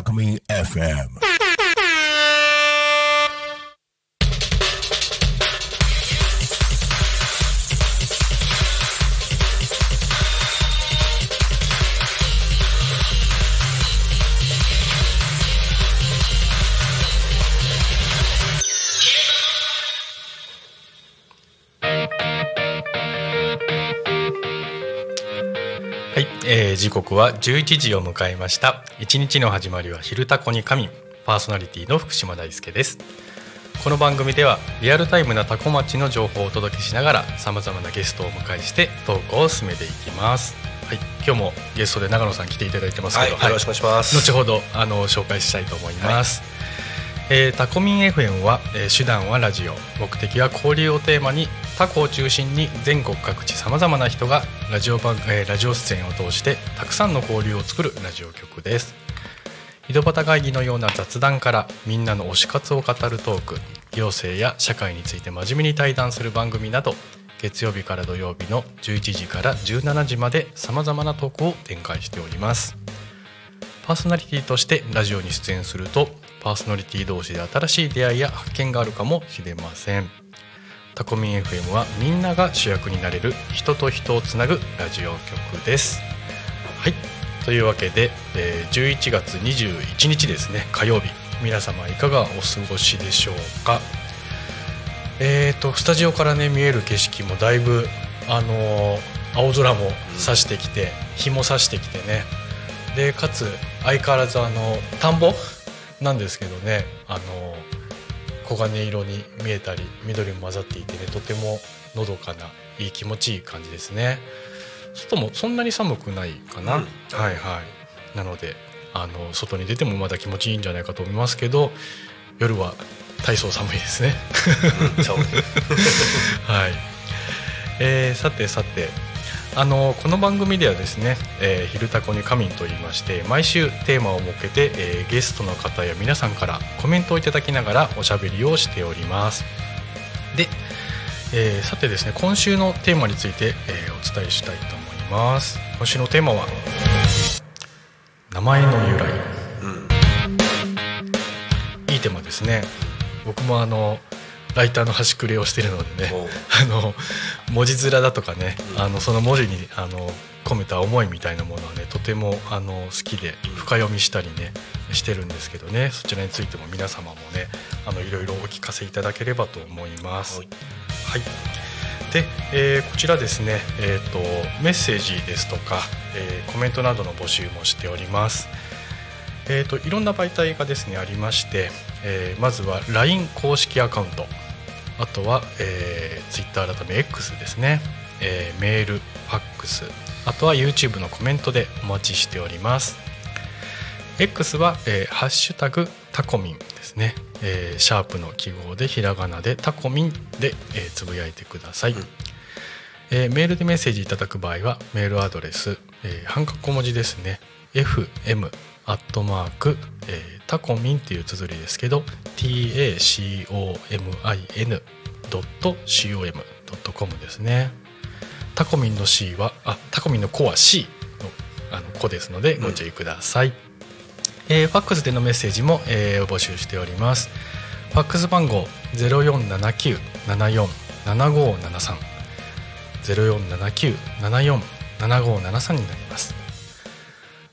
タコミ FM 時刻は11時を迎えました。一日の始まりは昼タコに神。パーソナリティの福島大輔です。この番組ではリアルタイムなタコ町の情報をお届けしながらさまざまなゲストをお迎えしてトークを進めていきます。はい、今日もゲストで長野さん来ていただいてますけど、はい、よろしくお願いします。後ほどあの紹介したいと思います、えータコミン FM は、えー手段はラジオ。目的は交流をテーマにタコを中心に全国各地さまざまな人がラジオ番、えーラジオ出演を通してたくさんの交流を作るラジオ局です。井戸端会議のような雑談からみんなの推し活を語るトーク行政や社会について真面目に対談する番組など月曜日から土曜日の11時から17時までさまざまなトークを展開しております。パーソナリティとしてラジオに出演するとパーソナリティ同士で新しい出会いや発見があるかもしれません。タコミン FM はみんなが主役になれる人と人をつなぐラジオ局です。はい。というわけで、えー11月21日ですね。火曜日。皆様いかがお過ごしでしょうか？えーとスタジオからね見える景色もだいぶあのー青空も差してきて、日も差してきてね。でかつ相変わらずあの田んぼなんですけどねあの黄金色に見えたり緑も混ざっていてねとてものどかないい気持ちいい感じですね。外もそんなに寒くないかな、うん。はいはい。なのであの外に出てもまだ気持ちいいんじゃないかと思いますけど夜は体操寒いですね。はい、えーさてさてあのこの番組ではですね「えー昼タコに仮眠」と言いまして毎週テーマを設けて、えーゲストの方や皆さんからコメントをいただきながらおしゃべりをしております。で、えーさてですね今週のテーマについて、えーお伝えしたいと思います。今週のテーマは名前の由来。いいテーマですね。僕もあのライターの端くれをしてるのでねあの文字面だとかね、あのその文字にあの込めた思いみたいなものはねとてもあの好きで深読みしたりねしてるんですけどねそちらについても皆様もねあのいろいろお聞かせいただければと思います。はい。はい。で、えーこちらですね、えー、とメッセージですとか、えーコメントなどの募集もしております。えー、といろんな媒体がですねありまして、えーまずは LINE 公式アカウント。あとは、えー、Twitter 改め X ですね、えーメールファックス。あとは YouTube のコメントでお待ちしております。X は、えーハッシュタグタコミン」ですね、えーシャープの記号でひらがなでタコミンで、えーつぶやいてください、えーメールでメッセージいただく場合はメールアドレス、えー半角小文字ですね fm アットマーク、えータコミンっていう綴りですけど tacomin ドット com ドットコムですね。タコミンの C はあタコミンの子は C のあの子ですのでご注意ください、えーファックスでのメッセージも、えー募集しております。ファックス番号0479747573 0479747573になります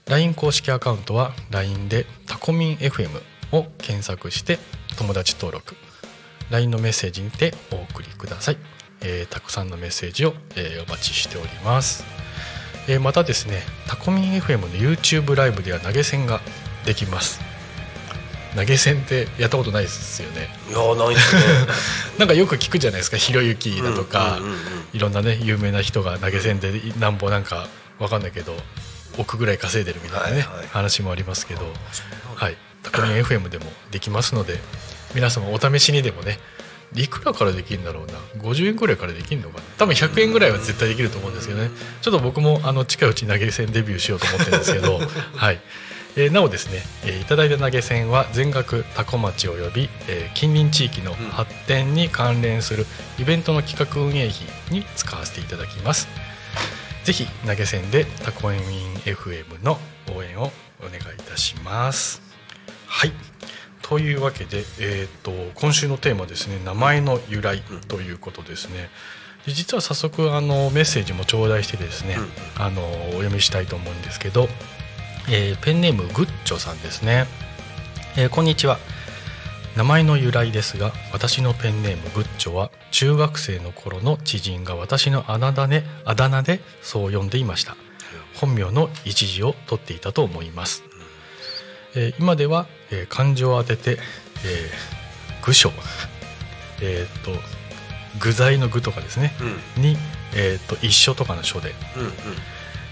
LINE 公式アカウントは LINE でタコミン FM を検索して友達登録 LINE のメッセージにてお送りください、えーたくさんのメッセージを、えーお待ちしております、えーまたですねタコミン FM の YouTube ライブでは投げ銭ができます。投げ銭ってやったことないですよね。いやないですね。なんかよく聞くじゃないですかひろゆきだとか、いろんなね有名な人が投げ銭でなんぼなんかわかんないけど億ぐらい稼いでるみたいなね、はいはい。話もありますけどはい。タコミン FM でもできますので皆様お試しにでもねいくらからできるんだろうな？50円ぐらいからできるのかな？多分100円ぐらいは絶対できると思うんですけどね。ちょっと僕もあの近いうちに投げ銭デビューしようと思ってるんですけど はい、えーなおですね、えーいただいた投げ銭は全額多古町及び、えー近隣地域の発展に関連するイベントの企画運営費に使わせていただきますぜひ投げ銭でタコミン FM の応援をお願いいたします。はい。というわけで、えー、と今週のテーマですね名前の由来ということですね。で実は早速あのメッセージも頂戴してですね、あのお読みしたいと思うんですけど、えーペンネームグッチョさんですね、えーこんにちは名前の由来ですが私のペンネームグッチョは中学生の頃の知人が私のあだ名であだ名でそう呼んでいました。本名の一字を取っていたと思います、えー今では、えー漢字を当てて、えー具書えーっと具材の具とかですねうん。に、えーっと一緒とかの書でうんうん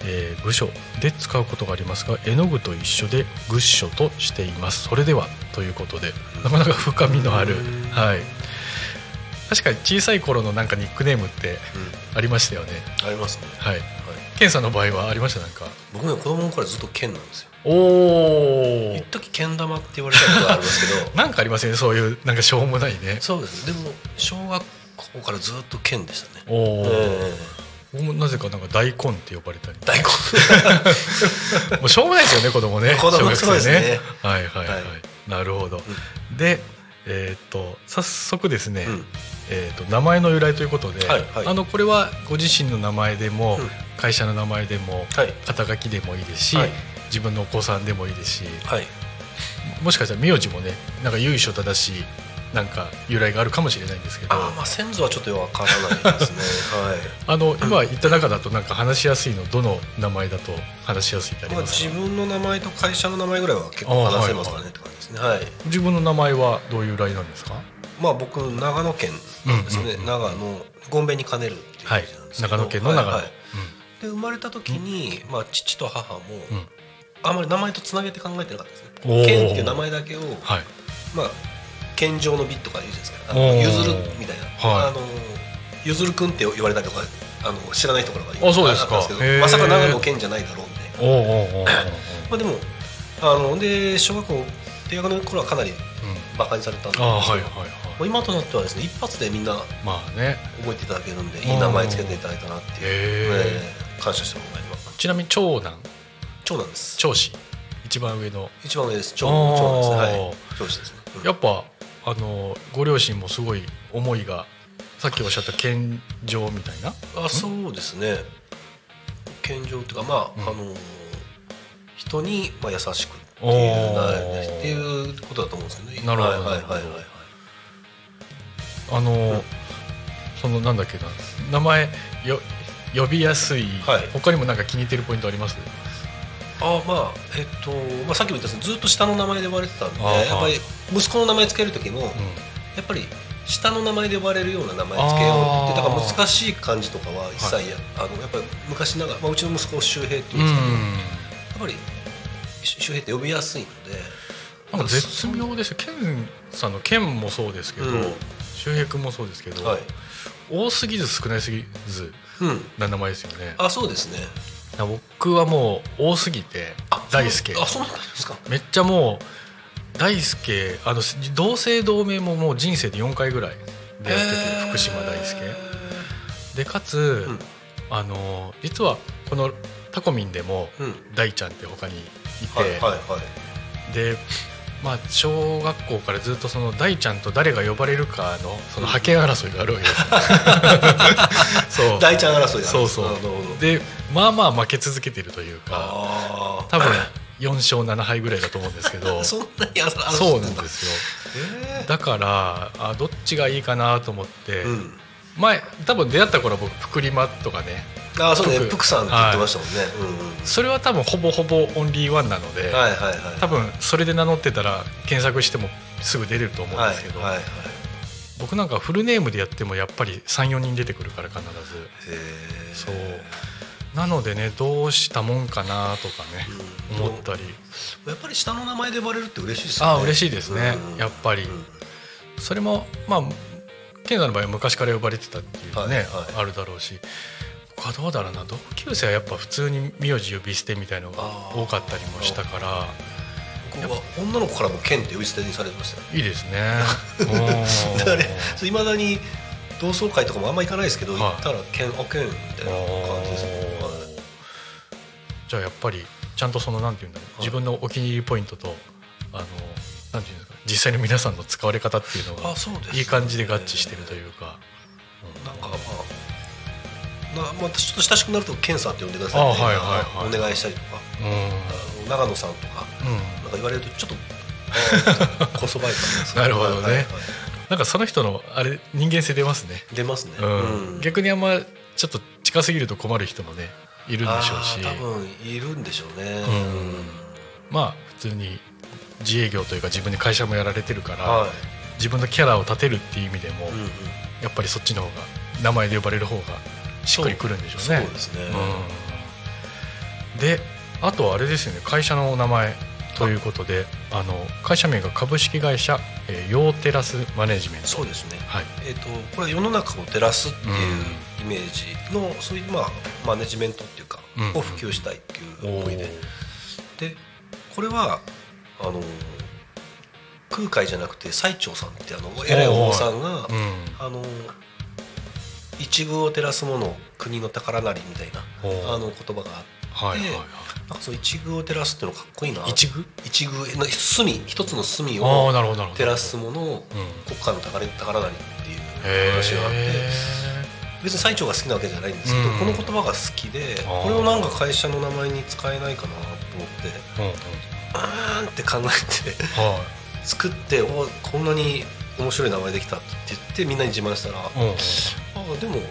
えー部署で使うことがありますが絵の具と一緒でグッショとしています。それではということでなかなか深みのある。うん。はい。確かに小さい頃のなんかニックネームってありましたよね。ありますね。はい。はい。ケンさんの場合はありました？なんか。僕ね子供の頃ずっと剣なんですよ。お一時剣玉って言われたことがあるんですけど。なんかありますよね。そういうなんかしょうもないね。そうです。でも小学校からずっと剣でしたね。おお、え僕もなぜかなんか大根って呼ばれたり。大根。もうしょうもないですよね子供ね。子供小学生そうですね。はいはいはい、はい。なるほど、でえーっと早速ですね、うん。えー、と名前の由来ということで、はいはい。あのこれはご自身の名前でも、うん。会社の名前でもはい。肩書きでもいいですし、はい。自分のお子さんでもいいですしはい。もしかしたら名字もねなんか由緒正しいなんか由来があるかもしれないんですけど。ああまあ先祖はちょっとわからないですね。はい。あの今言った中だとなんか話しやすいのどの名前だと話しやすいってありまあ、ますか、自分の名前と会社の名前ぐらいは結構話せますかねって感じですね。はい。自分の名前はどういう由来なんですか？まあ僕長野県なんですよね、うんうん長野ゴンベに兼ねるっていうはい。長野県の長野、はいはいで生まれた時に、まあ、父と母も、うん。うんあまり名前とつなげて考えてなかったですね。県っていう名前だけを、はい。まあ県上の美とか言うじゃないですか。ゆずるみたいな、はい。あのゆずるくんって言われたりとかあの知らないところがあそうですですけどまさか長野県じゃないだろうみたいな。まあでもあので小学校低学年の頃はかなりうん。バカにされたんで。すけど、ああはいはいはい。もう今となってはですね一発でみんなまあね。覚えていただけるんでいい名前つけていただいたなっていう、へえー感謝してもらいます。ちなみに長男。長男です。長子。一番上の。一番上です。長長男です。ねはい。長子です。ね、うん。やっぱあのご両親もすごい思いがさっきおっしゃった健常みたいな？あそうですね。健常っていうかまあ、うん。あの人にまあ優しくっておいうっていうことだと思うんですよね。なるほど。はいはいはいはいはい。あの、うん。そのなんだっけな。名前よ呼びやすい、はい。他にもなんか気に入ってるポイントあります？あまあえっと、まあ、さっきも言ったんですけどずっと下の名前で呼ばれてたんでやっぱり息子の名前つける時も、うやっぱり下の名前で呼ばれるような名前つけようってだから難しい漢字とかは一切や,、あのやっぱり昔ながら、まあ、うちの息子を周平っていうんですけど、やっぱり周平って呼びやすいのでなんか絶妙ですよ。ケンさんのケンもそうですけど、うん。周平君もそうですけど、はい、多すぎず少ないすぎずうん、な名前ですよね。あそうですね僕はもう多すぎて大輔。あそうなんですか。めっちゃもう大輔あの同姓同名ももう人生で4回ぐらいでやってて、へー。福島大輔。でかつ、うん。あの実はこのタコミンでもうん。大ちゃんって他にいて、はいはいはい。でまあ小学校からずっとその大ちゃんと誰が呼ばれるかのその覇権争いがあるわけです。よ そう。大ちゃん争いそうそう。なるほどでまあまあ負け続けてるというかあ多分4勝7敗ぐらいだと思うんですけどあ そんなにそうなんですよ。へだからあどっちがいいかなと思って、えうん。前多分出会った頃は僕プクリマとかねああそうね。さんって言ってましたもんね、うんうんそれは多分ほぼほぼオンリーワンなので、はいはいはい。多分それで名乗ってたら検索してもすぐ出れると思うんはいですけど、はいはい僕なんかフルネームでやってもやっぱり34人出てくるから必ず。そうなのでねどうしたもんかなとかね、うん。思ったり。やっぱり下の名前で呼ばれるって嬉しいですよね。ああ嬉しいですね、うん。やっぱり、うん。それもまあ健さんの場合は昔から呼ばれてたっていうね、はいはい。あるだろうし。僕はどうだろうな。同級生はやっぱ普通に名字呼び捨てみたいのが多かったりもしたから。僕は女の子からもケンって呼び捨てにされてましたよ。いいですね。いまだに同窓会とかもあんま行かないですけど、はい。行ったらケンあケンみたいな感じですよ、おー。はい。じゃあやっぱりちゃんとそのなんていうんだろう。自分のお気に入りポイントとあのなんていうんですか。実際に皆さんの使われ方っていうのがいい感じで合致してるというか、なんかまあなまあ、ちょっと親しくなるとケンさんって呼んでくださいみたいなあはいはいはい。お願いしたりとか。うん。長野さんとか。うん。なんか言われるとちょっと こそばい感じです なるほどね。はいはいはいなんかその人のあれ人間性出ますね、出ますね、うん。逆にあんまちょっと近すぎると困る人もねいるんでしょうし。多分いるんでしょうね、うん。まあ普通に自営業というか自分で会社もやられてるから、は自分のキャラを立てるっていう意味でも、い、うんうん。やっぱりそっちの方が名前で呼ばれる方がしっくりくるんでしょうね。そうですね、うんであとはあれですよね会社のお名前ということであの会社名が株式会社、えー、ヨーテラスマネジメント。そうですね。はい。えー、とこれは世の中を照らすっていうイメージの、そういうまあマネジメントっていうか、うんを普及したいっていう思いで。でこれはあの空海じゃなくて最澄さんってあの偉いお坊さんが、うん。あの一遇を照らすもの国の宝なりみたいなあの言葉があって、はいはいはなんかその一遇を照らすっていうのかっこいいな。い一遇一遇の隅一つの隅ああを照らすものをうん。国家の宝宝なりっていうへ話があってえ別に最澄が好きなわけじゃないんですけど、うん。この言葉が好きでこれをなんか会社の名前に使えないかなと思ってうんうん。あーんって考えては作っておこんなに面白い名前できたって言ってみんなに自慢したら、いうんうん。あでも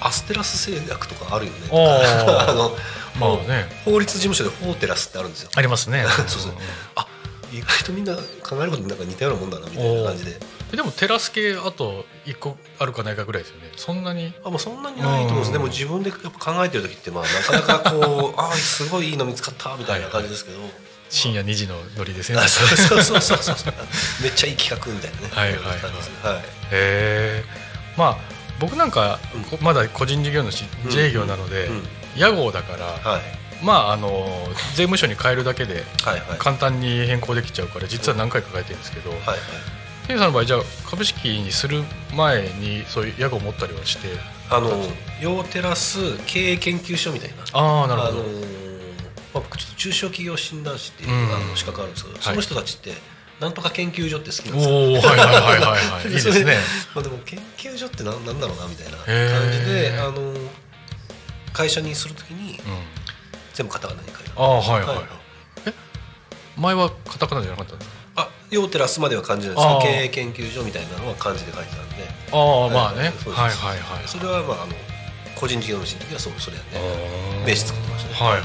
アステラス製薬とかあるよね。あ のまあね。法律事務所でフォーテラスってあるんですよ。ありますね。そうそう。あ意外とみんな考えることなんか似たようなもんだなみたいな感じで。でもテラス系あと1個あるかないかぐらいですよね。そんなに？あもうそんなにないと思うんです。うん。でも自分でやっぱ考えてる時ってまあなかなかこう あすごいいいの見つかったみたいな感じですけど、深夜2時のノリですねあそうそうそうそう。そうめっちゃいい企画みたいなね。はいはいはい。はい。へえまあ僕なんかまだ個人事業主うん。自営業なのでうん。屋号だからはい。まああの税務署に変えるだけで簡単に変更できちゃうから実は何回か変えてるんですけどはいはい。ケンさんの場合じゃあ株式にする前にそういう屋号を持ったりはしてあのヨーテラス経営研究所みたいな。ああなるほど。あのーまあ、僕ちょっと中小企業診断士っていう、うん。あの資格あるんですけど、い。その人たちってなんとか研究所って好きなんおですよ。おはいはいはいはいはい。いいですね。まあでも研究所ってなんなんだろうなみたいな感じであの会社にするときにうん。全部カタカナに書いてあはいはいはい。前はカタカナじゃなかったんですかあヨーテラスまでは漢字なんですあー経営研究所みたいなのは漢字で書いてたんで。ああまあね。はいはいはいそれはまああの個人事業主の時はそうそれやね名刺作ってましたね。はいはい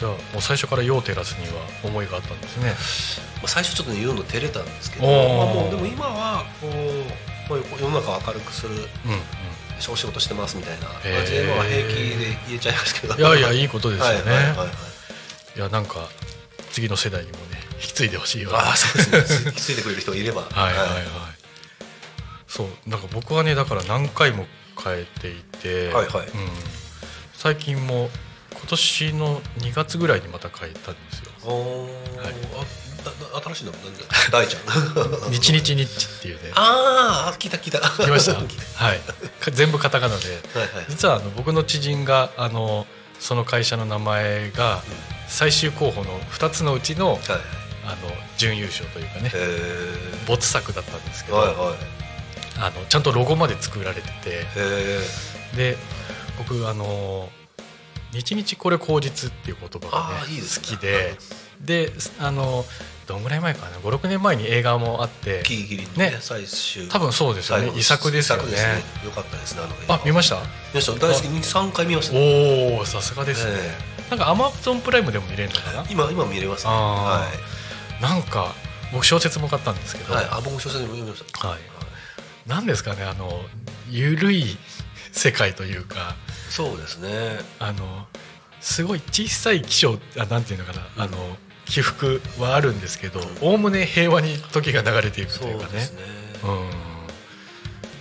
じゃあもう最初からヨーテラスには思いがあったんですね。まあ、最初ちょっとね言うの照れたんですけど、まあ、もうでも今はこう、まあ、世の中を明るくするうんお仕事してますみたいな感じで、まあ、平気で言えちゃいますけど。いやいやいいことですよね。はいはいはいはい。いやなんか次の世代にもね引き継いでほしいわああそうですね。つついてくれる人がいれば。はいはいはい。そうなんか僕はねだから何回も変えていて、はいはい。うん、最近も今年の2月ぐらいにまた変えたんですよ。はい。新しいの大ちゃん？日日日っていうね。ああ聞いた聞いた。聞きました？はい。か全部カタカナで。たはいはい。実はあの僕の知人があのその会社の名前が最終候補の2つのうちのはいあの準優勝というかね。へ没作だったんですけえど、はいはい。あのちゃんとロゴまで作られてて。で僕あの「日日これ口実」っていう言葉がねいい好きでであのどんぐらい前かな？56年前に映画もあってギリギリのねね最終多分そうですよね。遺作ですよね。よかったですねあ見ました？見ました。大好き。に3回見ました。ねおおさすがですね、えなんかアマゾンプライムでも見れるのかな？今今見れますね。あはなんか僕小説も買ったんですけい、ど、はい、あ僕も小説も読みました。はい。なんですかねあのゆるい世界というかそうですね。あのすごい小さい気象あなんていうのかな、あの起伏はあるんですけどおおむね平和に時が流れていくとそいううかね。ですね。うん。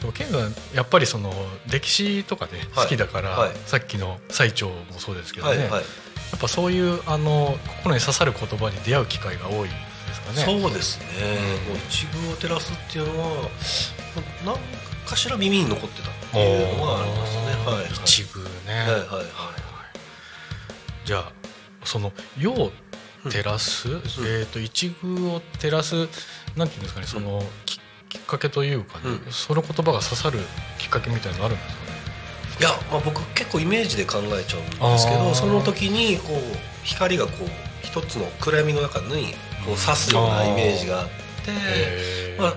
でもケンさんやっぱりその歴史とかね、はい。好きだから、はい。さっきの最澄もそうですけどね、はいはい。やっぱそういうあの心に刺さる言葉に出会う機会が多いですかね。そうですね、もう一遇を照らすっていうのは何かしら耳に残ってたっていうのはありますね。はいはい。一部ね、はいはいはい。じゃあその世を照らす、えっ、と一遇を照らすなんていうんですかねそのききっかけというかね、うん。その言葉が刺さるきっかけみたいなのあるんですかね？いや、まあ、僕結構イメージで考えちゃうんですけどその時にこう光がこう一つの暗闇の中にこう刺すようなイメージがあって、まあ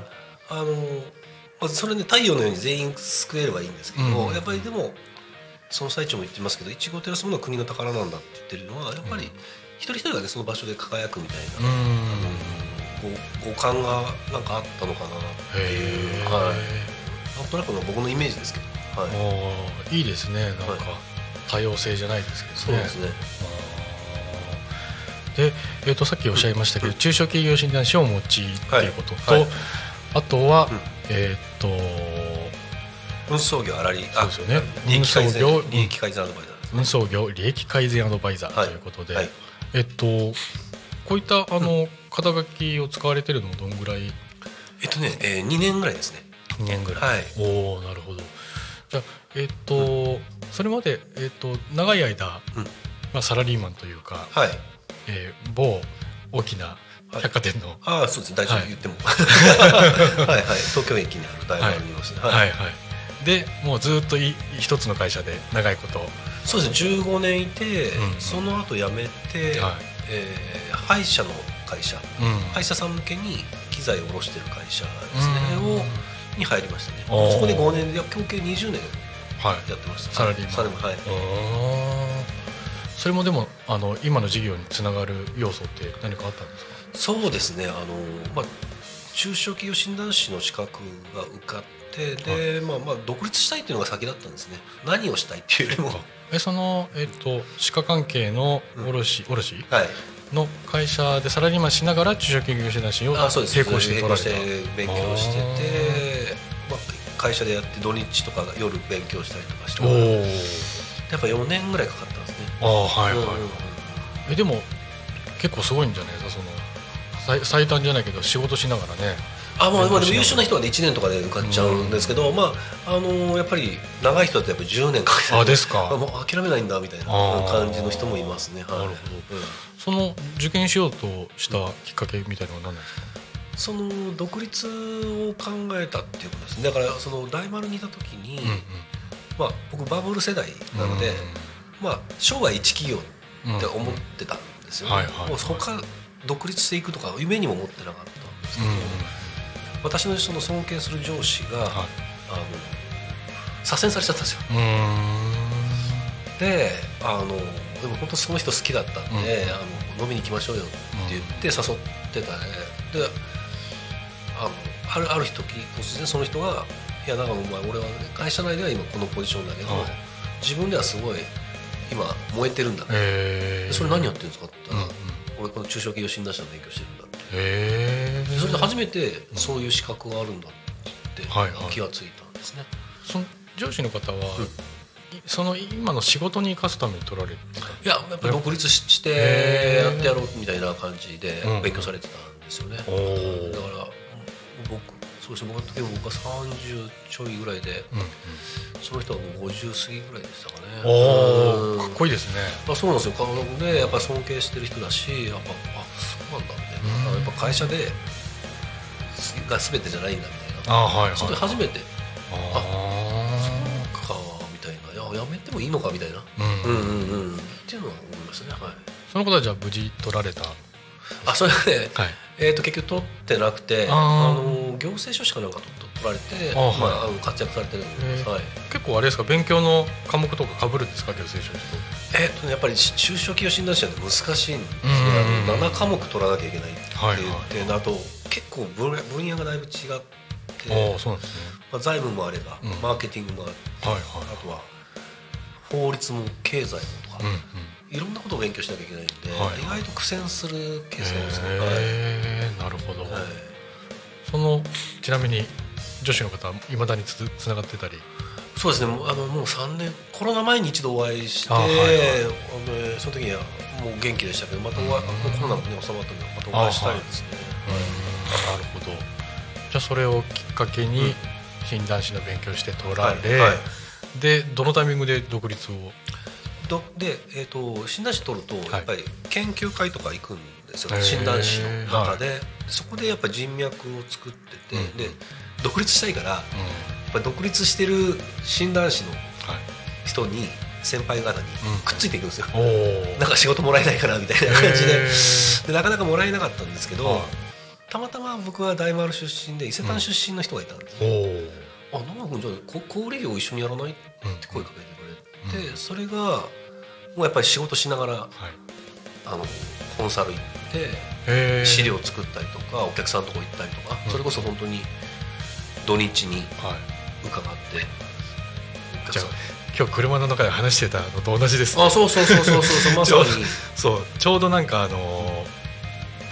あのまあそれね太陽のように全員救えればいいんですけど、うんやっぱりでもその最中も言ってますけど「いちごを照らすものは国の宝なんだ」って言ってるのはやっぱり一人一人がねその場所で輝くみたいな、うん。こう五感がなんかあったのかなっていう、はい、なんとなくの僕のイメージですけど、はい、いいですねなんか、はい。多様性じゃないですけどね。そうですね。で、えー、とさっきおっしゃいましたけど、中小企業診断士をお持ちっていうことと、はい。はい。あとは、うん。えっ、と運送業あらりそうですよね。利益改善運送業利益改善アドバイザーです運送業利益改善アドバイザーはいということで、はい。えっとこういったあの、肩書きを使われてるのもどんぐらい？えっとね、えー、2年ぐらいですね。2年ぐらい、はい。おおなるほど。じゃあえっと、それまで、えっと、長い間、うん。まあ、サラリーマンというか、はい。えー某大きな百貨店の、ああそうですね。大丈はい。夫言っても。はいはい。東京駅にある大丸にいますねはい。はいでもうずっとい一つの会社で長いこと。そうですね。15年いて、うん。その後辞めて、はい。えー歯医者の会社。うん。歯医者さん向けに機材を卸してる会社ですね、うん。をに入りましたね。そこで5年で合計20年はい。やってました。サラリーマン。サラリーマンはい。それもでもあの今の事業につながる要素って何かあったんですか？そうですね。あの、まあ、中小企業診断士の資格が受かってで、まあ、まあ独立したいっていうのが先だったんですね。何をしたいっていうよりも。えその、えっと歯科関係の卸、卸？はい。の会社でサラリーマンしながら中小企業診断士をあそうです。並行して取られて勉強してて、まあ、会社でやって土日とか夜勉強したりとかして。おおやっぱ4年ぐらいかかったんですね。ああはいはい、うん。えでも結構すごいんじゃないですか？その最最短じゃないけど仕事しながらね。あまあ、まあ、でも優秀な人はね1年とかで受かっちゃうんですけど、まああのやっぱり長い人だとやっぱ10年かけてあですか。あ もう諦めないんだみたいな感じの人もいますね、はい。なるほど。うん。その受験しようとしたきっかけみたいなのは何なんですか、その独立を考えたっていうことですね。だからその大丸にいた時に、うんうん。まあ、僕バブル世代なので、まあ、生涯一企業って思ってたんですよね、はいはいはい。もう他独立していくとか夢にも思ってなかったんですけど、うん。私のその尊敬する上司が、はい。あの左遷されちゃったんですよ。であのでも本当その人好きだったんで、うん。あの飲みに行きましょうよって言って誘ってたね、であのあるある日時突然その人が「いやだからお前俺はね会社内では今このポジションだけど、はい。自分ではすごい今燃えてるんだ、へえそれ何やってるんですか?」って言うんうん。ったら、俺この中小企業診断士の勉強してるんだ」って。へえでそれで初めてそういう資格があるんだってはいはい。気がついたんですね、その上司の方は、いその今の仕事に生かすために取られてた？いややっぱ独立ししてやってやろうみたいな感じでうん。勉強されてたんですよね、だから僕そうですね僕の時も僕は30ちょいぐらいでうんうん。その人はもう50過ぎぐらいでしたかね。おおかっこいいですね。あそうなんですよ。顔でやっぱ尊敬してる人だしやっぱあそうなんだみたいな、うん。やっぱ会社でが全てじゃないんだみたいな。あはいはい。それで初めて。あかみたいな。いややめてもいいのかみたいな。あうん。うんうんうん。っていうのは思いましたね。はい。その方はじゃあ無事取られたあそれはね、はいえー、と結局取ってなくてあの行政書士かなんか取取られてあはい。まあ、あの活躍されてる。んで、はい、結構あれですか勉強の科目とか被るんですか行政書士とえーとね、やっぱり中小企業診断士なんて難しいんですね、うんあの7科目取らなきゃいけないっていうはいはい点あと結構分野分野がだいぶ違って、ああそうなんですね。まあ、財務もあれば、うん。マーケティングもあるはいはい。あとは法律も経済もとか、うんうんいろんなことを勉強しなきゃいけないんで、はい。意外と苦戦するケースが多いですね、なるほど、はい。そのちなみに女子の方いまだにつつながってたり？そうですね。もうあのもう3年コロナ前に一度お会いしてあはい。はい。その時にはもう元気でしたけどまたお会いコロナも、ね、収まったんでまたお会いしたいですね、なるほど。じゃあそれをきっかけに診断士の勉強して取られ、はい。はい。でどのタイミングで独立をどで、えー、と診断士取るとい。やっぱり研究会とか行くんですよ、へー。診断士の中で、そこでやっぱり人脈を作ってて、うん。で独立したいからやっうんぱり独立してる診断士のはい。人に先輩方にくっついていくんですよ、おおなんか仕事もらえないかなみたいな感じで。でなかなかもらえなかったんですけど、はい。たまたま僕は大丸出身で伊勢丹出身の人がいたんです、おおあ野川君じゃあこ小売業一緒にやらない？って声かけてくれて、それがもうやっぱり仕事しながらはい。あのコンサル行って資料作ったりとかお客さんのとこ行ったりとか、うん。それこそ本当に土日にはい。伺ってじゃ今日車の中で話してたのと同じですね。あそうそうそうそうそうまさに。そうちょうどなんかあのー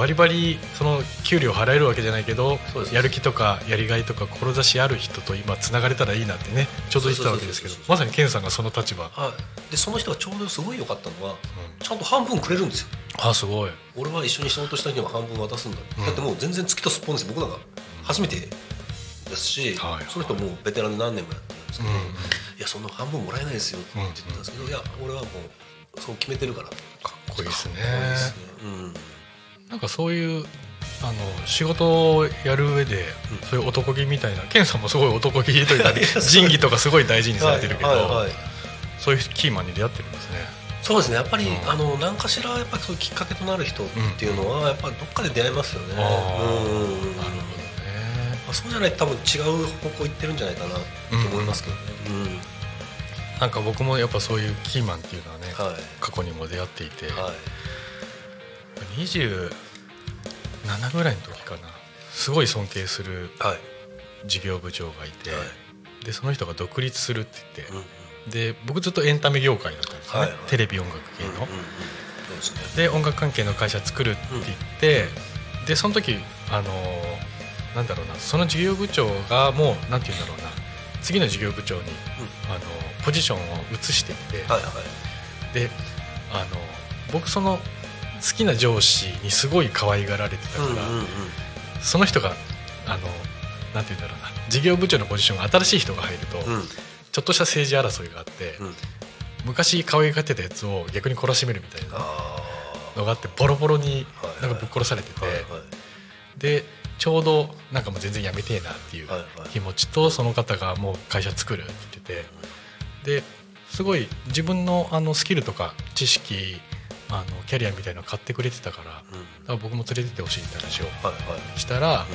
バリバリその給料払えるわけじゃないけどやる気とかやりがいとか志ある人と今つながれたらいいなってねちょうど言ってたわけですけどまさにケンさんがその立場、はい。でその人がちょうどすごい良かったのはうん。ちゃんと半分くれるんですよ。あすごい。俺は一緒に仕事した人には半分渡すんだ、うん。だってもう全然月とすっぽんです。よ僕なんか初めてですし、はい。はいその人もうベテランで何年もやってるんですけど、うんいやそんな半分もらえないですよって言ってたんですけど、いや俺はもうそう決めてるから。かっこいいですね。こいいですね。うんなんかそういうあの仕事をやる上で、うん。そういう男気みたいなケンさんもすごい男気というか 仁義とかすごい大事にされてるけど、はいはい。はいそういうキーマンに出会ってるんですね。そうですね。やっぱり、うん。あの何かしらやっぱりそういうきっかけとなる人っていうのは、やっぱりどっかで出会いますよね。うんなるほどね。まあそうじゃないと多分違う方向行ってるんじゃないかなと思いますけどね、うん。なんか僕もやっぱそういうキーマンっていうのはね、はい。過去にも出会っていて、はい27ぐらいの時かな。すごい尊敬するはい。事業部長がいて、はい。でその人が独立するって言ってうん、うん。で僕ずっとエンタメ業界だったんですよね、はいはい。テレビ音楽系の。うんうんうん。ですね。で音楽関係の会社作るって言って、でその時あのなんだろうなその事業部長がもうなんて言うんだろうな次の事業部長に、あのポジションを移していって、はいはい。であの僕その好きな上司にすごい可愛がられてたから、うんうんうん。その人があのなんて言うんだろうな事業部長のポジションが新しい人が入ると、うん。ちょっとした政治争いがあって、うん。昔可愛がってたやつを逆に懲らしめるみたいなあのがあってボロボロにはいなんかぶっ殺されてて、はいはい。でちょうどなんかもう全然やめてえなっていうはいはい。気持ちとその方がもう会社作るって言っててですごい自分のあのスキルとか知識あのキャリアみたいのを買ってくれてたからだかうんら僕も連れてってほしいって話をしたら、あの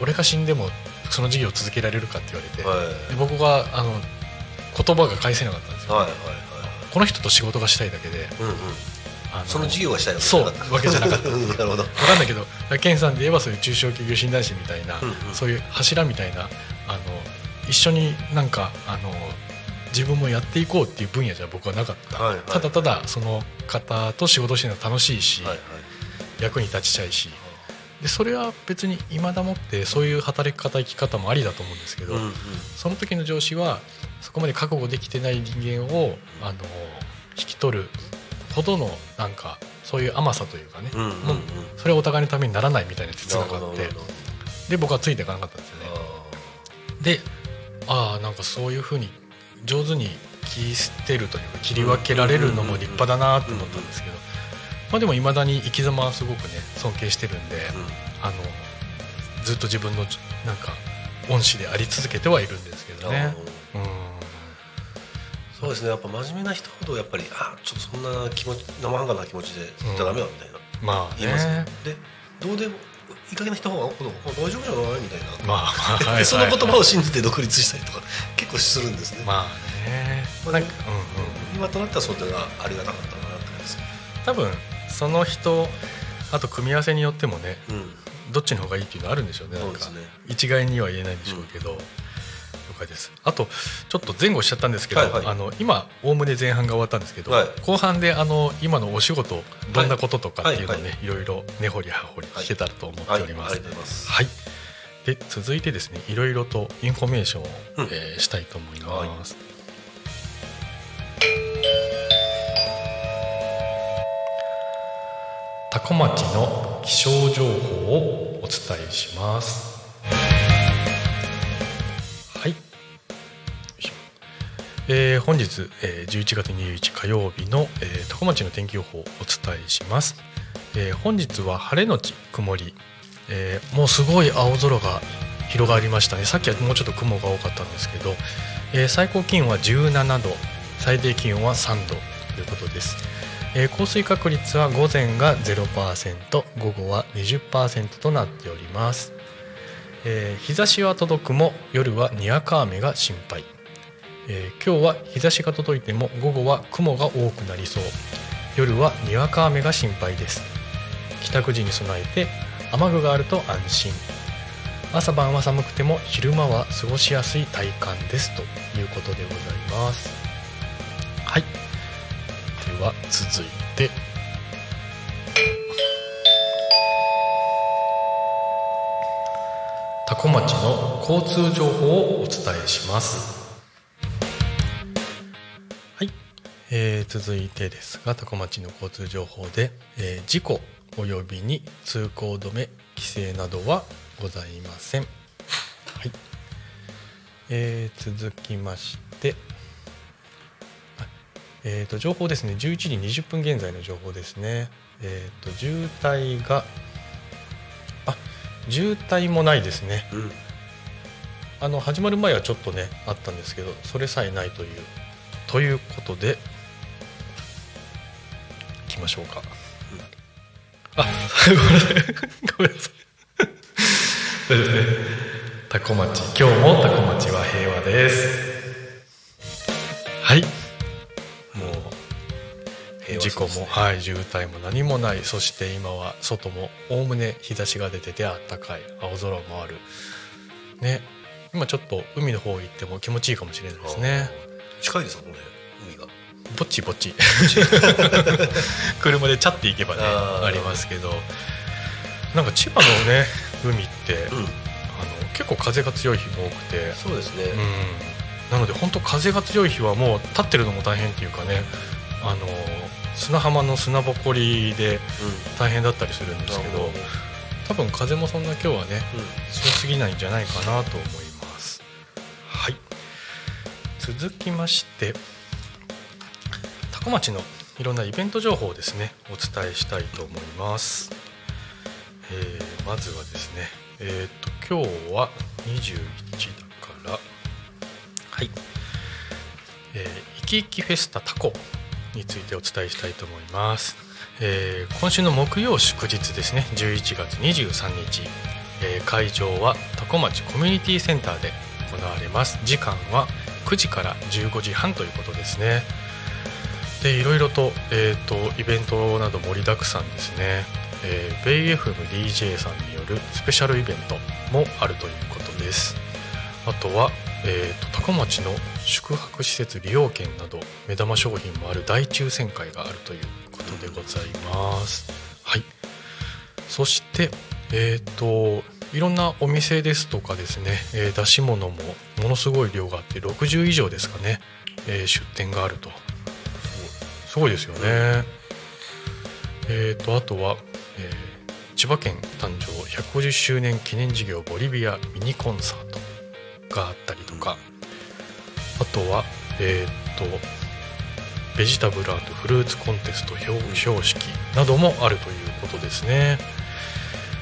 俺が死んでもその事業を続けられるかって言われて、はい。で僕があの言葉が返せなかったんですよ、この人と仕事がしたいだけであのその事業がしたいわけそうじゃなかった。わけじゃなかった。うんなるほど。分かんないけどケンさんで言えばそういう中小企業診断士みたいな、うんうんそういう柱みたいなあの一緒になんかあの自分もやっていこうっていう分野じゃ僕はなかった、はいはい。ただただその方と仕事してるの楽しいし、はいはい。役に立ちたいし。でそれは別に今だもってそういう働き方生き方もありだと思うんですけど、うんうん。その時の上司はそこまで覚悟できてない人間をあの引き取るほどのなんかそういう甘さというかね、うんうんうん。もうそれはお互いのためにならないみたいな哲な学があってで僕はついていかなかったんですよね。でああなんかそういうふうに上手に切り捨てるというか切り分けられるのも立派だなと思ったんですけど、まあ、でもいまだに生き様はすごくね尊敬してるんで、あのずっと自分のなんか恩師であり続けてはいるんですけどうん。ね。そうですね。やっぱ真面目な人ほどやっぱりあちょっとそんな気持ち生半可な気持ちでじゃダメだみたいな、まあ言いますねねでどうでもいい加減な人の方が大丈夫じゃないみたいな、まあまあはいはいでその言葉を信じて独立したりとか結構するんですね、まあねまあなんかうんうん今となってはそれがありがたかったなって感じです多分その人あと組み合わせによってもねうんどっちの方がいいっていうのあるんでしょうねなんかうね一概には言えないんでしょうけど、了解です。あとちょっと前後しちゃったんですけど、はいはい。あの今おおむね前半が終わったんですけど、はい。後半であの今のお仕事どんなこととかっていうのをね、はい。はい。ろいろ根掘り葉掘り聞けたらと思ってはい。おります。はい。で続いてですねいろいろとインフォメーションを、うん。えーしたいと思います。多古町の気象情報をお伝えします。えー本日、えー11月21日火曜日の、えー、多古町の天気予報をお伝えします。えー本日は晴れのち曇り、えーもうすごい青空が広がりましたね。さっきはもうちょっと雲が多かったんですけど、えー最高気温は17度最低気温は3度ということです、えー降水確率は午前が0%午後は20%となっております、えー日差しは届くも夜はにわか雨が心配、えー今日は日差しが届いても午後は雲が多くなりそう。夜はにわか雨が心配です。帰宅時に備えて雨具があると安心。朝晩は寒くても昼間は過ごしやすい体感です。ということでございます。はい。では続いて。多古町の交通情報をお伝えします。えー続いてですが多古町の交通情報で、えー事故およびに通行止め規制などはございません。はい、えー続きましてあえー、と情報ですね。11時20分現在の情報ですね。えっ、と渋滞があ渋滞もないですね。うん。あの始まる前はちょっとねあったんですけどそれさえないというということでいきましょうか、あごめん。なさいごめんなさい。大丈夫ですねタコ町今日もタコ町は平和です。はい。もう事故も、はい、渋滞も何もない。そして今は外もおおむね日差しが出ててあったかい。青空もある。ね。今ちょっと海の方行っても気持ちいいかもしれないですね。近いですもんね海がぼっちぼっち。車でチャって行けばねありますけど。なんか千葉のね 海って、うん。あの結構風が強い日も多くて。そうですね、うん。なので本当風が強い日はもう立ってるのも大変っていうかねあの砂浜の砂ぼこりで大変だったりするんですけど多分風もそんな今日はね強すぎないんじゃないかなと思います。はい。続きまして多古町のいろんなイベント情報をですねお伝えしたいと思います、えーまずはですねえっ、と今日は21だからはい。えー、いきいきフェスタタコについてお伝えしたいと思います、えー今週の木曜祝日ですね11月23日、えー会場は多古町コミュニティセンターで行われます。時間は9時から15時半ということですね。でいろいろと,、えー、とイベントなど盛りだくさんですね、えー、ベイ FMDJ さんによるスペシャルイベントもあるということです。あとは、えー、と高町の宿泊施設利用券など目玉商品もある大抽選会があるということでございます。はい、そして、えー、といろんなお店ですとかですね、えー出し物もものすごい量があって60以上ですかね、えー出店があると。すごいですよね。えー、とあとは、えー千葉県誕生150周年記念事業ボリビアミニコンサートがあったりとかあとはえっ、とベジタブルフルーツコンテスト表彰式などもあるということですね。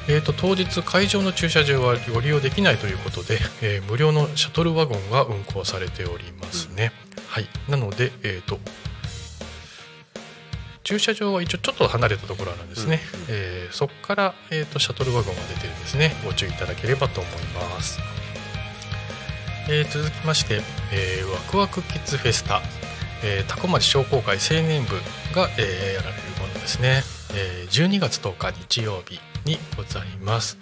えー、と当日会場の駐車場はご利用できないということで、えー無料のシャトルワゴンが運行されておりますね。はい、なので、えー、と駐車場は一応ちょっと離れたところなんですね、うんうん。えーそこから、えー、とシャトルワゴンが出てるんですね。ご注意いただければと思います、えー続きまして、えーワクワクキッズフェスタ、えー、タコ町商工会青年部が、えーやられるものですね、えー12月10日日曜日にございます、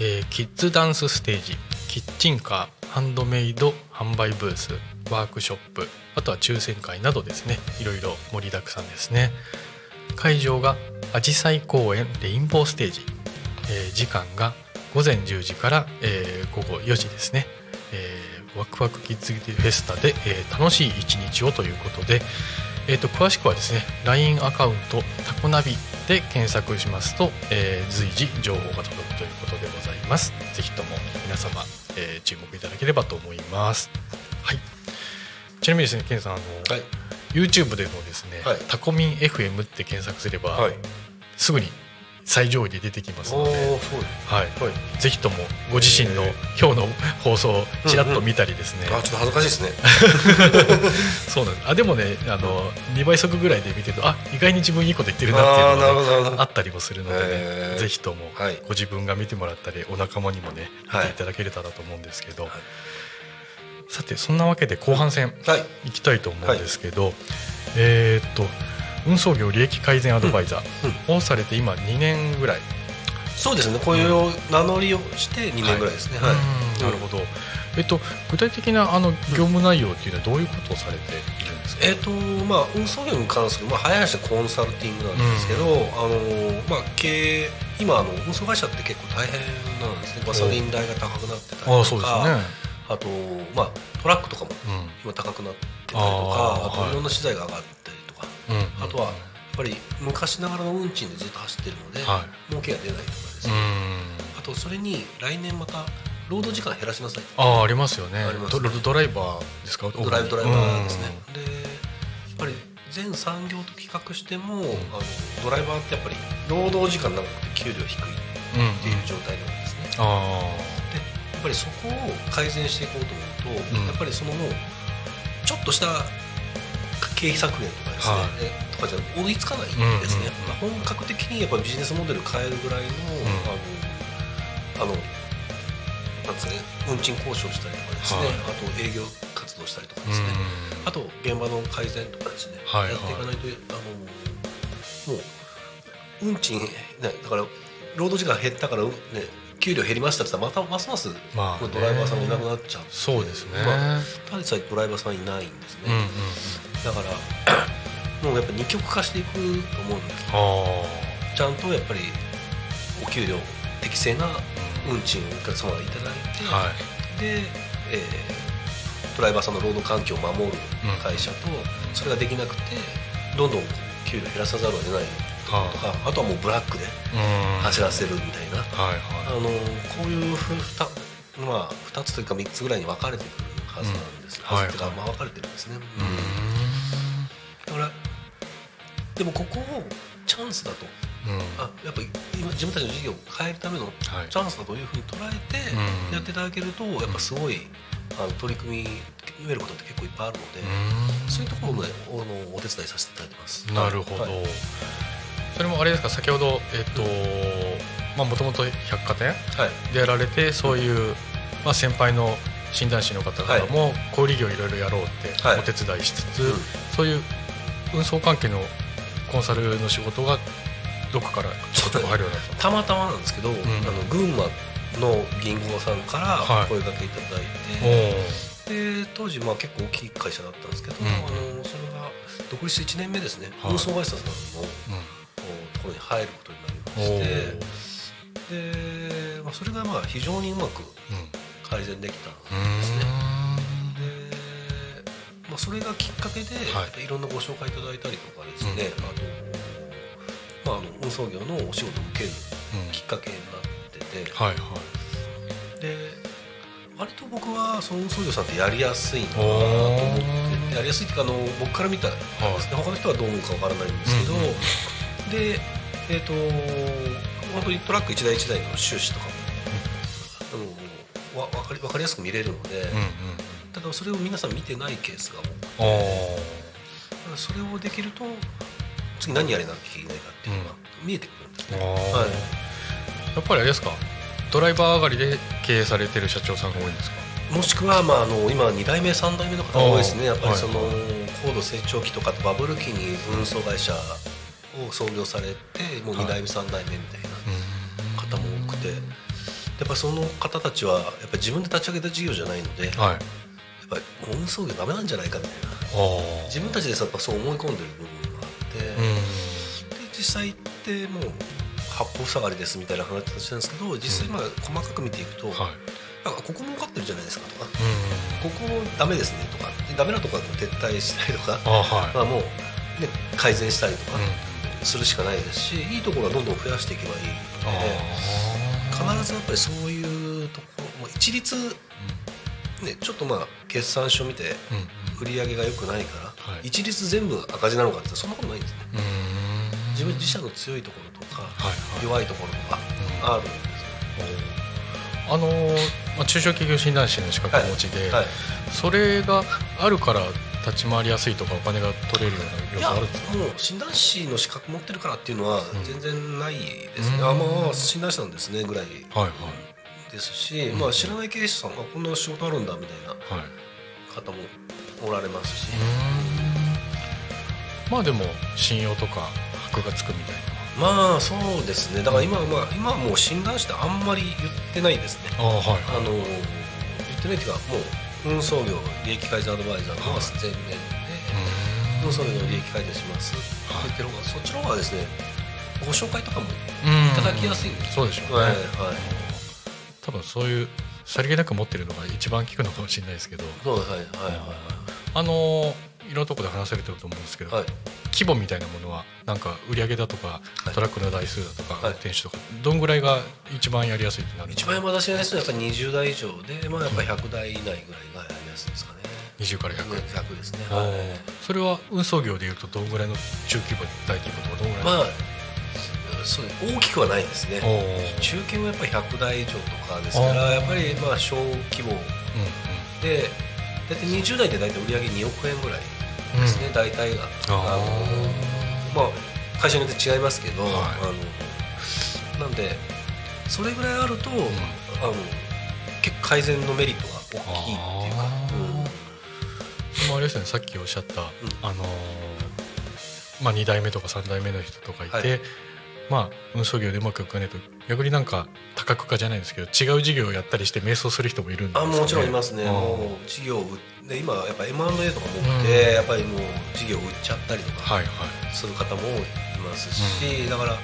えーキッズダンスステージキッチンカーハンドメイド販売ブースワークショップあとは抽選会などですね。いろいろ盛りだくさんですね。会場がアジサイ公園レインボーステージ、えー時間が午前10時から、えー午後4時ですね、えーワクワクキッズフェスタで、えー楽しい一日をということで、えー、と詳しくはですね LINE アカウントタコナビで検索しますと、えー随時情報が届くということでございます。ぜひとも皆様、えー注目いただければと思います。はい。ちなみにですねケンさんあの、はい。YouTube でもですね、はい。タコミン FM って検索すれば、はい。すぐに最上位で出てきますので、はい、はい。ぜひともご自身のえ今日の放送をちらっと見たりですね、あちょっと恥ずかしいですね。そうなんです。あでもねあの2倍速ぐらいで見てるとあ意外に自分いいこと言ってるなっていうのが、ね、あったりもするのでね、ぜひともはい。ご自分が見てもらったりお仲間にもね見はい。ていただけれたらと思うんですけど、はいさてそんなわけで後半戦はい。いきたいと思うんですけど、えーっと運送業利益改善アドバイザーをされて今2年ぐらい、そうですね。こういう名乗りをして2年ぐらいですね。はい、うんなるほど、えっと、具体的なあの業務内容っていうのはどういうことをされているんですか、えーとまあ、運送業に関する、まあ、早い話でコンサルティングなんですけど、あのまあ、経営今あの運送会社って結構大変なんですね。ガソリン代が高くなってたりとか。ああそうですね、あと、まあ、トラックとかもうん。今高くなってたりとかあとい。ろんな資材が上がったりとか、うんあとはやっぱり昔ながらの運賃でずっと走ってるので、は儲けが出ないとかですうね、ん。あとそれに来年また労働時間減らしなさい。とああありますよね。ありますドドライバーですか？ドライブドライバーですね。うん、でやっぱり全産業と比較しても、あのドライバーってやっぱり労働時間長くて給料低いうんっていう状態なんですね、あでやっぱりそこを改善していこうと思うと、うん。やっぱりそのもうちょっとした経費削減とかですね、はい。えとかじゃ追いつかないんですね、うんまあ本格的にやっぱりビジネスモデル変えるぐらいの、あのあのなんですかね運賃交渉したりとかですね、はい。あと営業活動したりとかあですね、うんあと現場の改善とかですね、はいはい。やっていかないとあのもう運賃、ね、だから労働時間減ったから、ね、給料減りましたって言ったらまたますますまあね。ドライバーさんがいなくなっちゃう。そうですね、まあただでさえドライバーさんいないんですね、うんうんうん。だから もうやっぱ二極化していくと思うんですあちゃんとやっぱりお給料適正なあ運賃をお客様がいただいて、はい。で、えードライバーさんの労働環境を守る会社と、それができなくてどんどん給料減らさざるを得ないとはかあとはもうブラックでうん。走らせるみたいな、あのこういうふた、まあ、2つというか3つぐらいに分かれてくるはずなんです、うんはずい。うか、はいまあ、分かれてるんですね、いだからでもここをチャンスだと。あやっぱり今自分たちの事業を変えるためのはい。チャンスだというふうに捉えてうん。やっていただけるとやっぱすごいあの取り組み増えることって結構いっぱいあるので、うん。そういうところもねあのお手伝いさせていただいてます。なるほど、はいそれもあれですか？先ほどえっとまあもともと百貨店はい。でやられてそういう、まあ、先輩の診断士の方からも小売業いろいろやろうってはい。お手伝いしつつ、うん。そういう運送関係のコンサルの仕事がどこからちょこちょこ入るようになったたまたまなんですけど、あの群馬の銀行さんかはい。ら声掛けいただいて、ので当時まあ結構大きい会社だったんですけど、うん。あのそれが独立して1年目ですね、はい。運送会社さんのところに入ることになりましてーで、まあ、それがまあ非常にうまくうん改善できたんうですね。ん。でまあ、それがきっかけで、はい。い、ろんなご紹介いただいたりとかですね、あと、まあ、あの運送業のお仕事を受けるうんきっかけになってて、はいはい。で割と僕はその運送業さんってやりやすいなと思っててやりやすいっていうかあの僕から見たらですね、他の人はどう思うかわからないんですけど、うんうんでえっ、と本当にトラック一台一台の収支とかも、あのわ分かり分かりやすく見れるので、うんうんただそれを皆さん見てないケースが多くてそれをできると次何やれなきゃいけないかっていうのが見えてくるんですね、あー。はい。やっぱりあれですか？ドライバー上がりで経営されてる社長さんが多いんですか？もしくは、まあ、あの今2代目3代目の方が多いですね。やっぱりその、はい高度成長期とかとバブル期に運送会社を創業されてもう2代目3代目みたいな方も多くてやっぱりその方たちはやっぱり自分で立ち上げた事業じゃないので、やっはいぱり運送業ダメなんじゃないかみたいな。あ自分たちでやっぱそう思い込んでる部分があって、うで実際ってもう八方塞がりですみたいな話なんですけど実際まあ細かく見ていくと、んはい。なんかここ儲かってるじゃないですかとかうん。ここダメですねとかでダメなところは撤退したりとか、あはい。まあ、もう、ね、改善したりとかうんするしかないですし、いいところはどんどん増やしていけばいい。のであ必ずやっぱりそういうところ一律、ね、ちょっとまあ決算書見て売り上げが良くないから、はい。一律全部赤字なのかって言ったらそんなことないんですね。自分自社の強いところとか、はいはい。弱いところとかうん。あるんですよ。あのーまあ、中小企業診断士の資格をお持ちで、はい。それがあるから立ち回りやすいとかお金が取れるような要素あるんですかもう。診断士の資格持ってるからっていうのはん。全然ないですね、うんあまあ診断士なんですねぐらい。はいはい。ですし、うん。まあ、知らない経営者さんがこんな仕事あるんだみたいなはい。方もおられますし、まあでも信用とか箔がつくみたいまあそうですね。だから今は、まあ、今はもう診断士ってあんまり言ってないですね。あはいはい。あの言ってないっていうかもう運送業利益改善アドバイザーのはい前面で、う運送業の利益改善します。って言ってる方がそっちの方がですねご紹介とかもん。いただきやすいんですそうでしょうね、はいはい多分そういうさりげなく持ってるのが一番効くのかもしれないですけどそうはいはいはいあのーいろんなところで話されてると思うんですけど、はい規模みたいなものはなんか売上だとか、はい。トラックの台数だとか、はい。運転手とかどんぐらいが一番やりやすいってなる？んですか一番私がやすいのはやっぱり20代以上で、まあ、やっぱり100代以内ぐらいがやりやすいですかね。20から100、100ですね、はい。それは運送業でいうとどんぐらいの中規模大規模とかどんぐらいまあそう大きくはないですね。中堅はやっぱり100代以上とかですからやっぱりまあ小規模うんで大体20代で大体売上2億円ぐらい。うんですね、大体が。あのまあ会社によって違いますけど、はい。あのなんでそれぐらいあると、あの結構改善のメリットが大きいっていうか。うんでもあれですねさっきおっしゃった、あのーまあ、2代目とか3代目の人とかいて、はい。まあ運送業でうまくいかないと逆になんか多角化じゃないですけど違う事業をやったりして迷走する人もいるんですよね。あもちろんいますね、もう事業を売って今やっぱ M&A とかも多くうん。て、やっぱりもう事業を売っちゃったりとかする方もいますし、だからやっ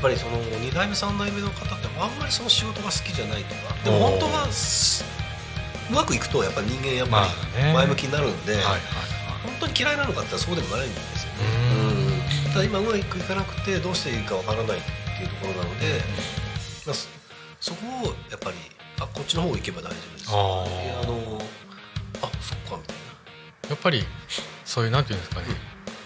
ぱりその2代目3代目の方ってあんまりその仕事が好きじゃないとかでも本当はすうまくいくとやっぱり人間やっぱり前向きになるんで、はいはい本当に嫌いなのかってそうでもないんですよね、ただ今うまくいかなくてどうしていいかわからないっていうところなので、まあそそこをやっぱりあこっちの方行けば大丈夫です。あのあそっか。みたいやっぱりそういうなんていうんですかね、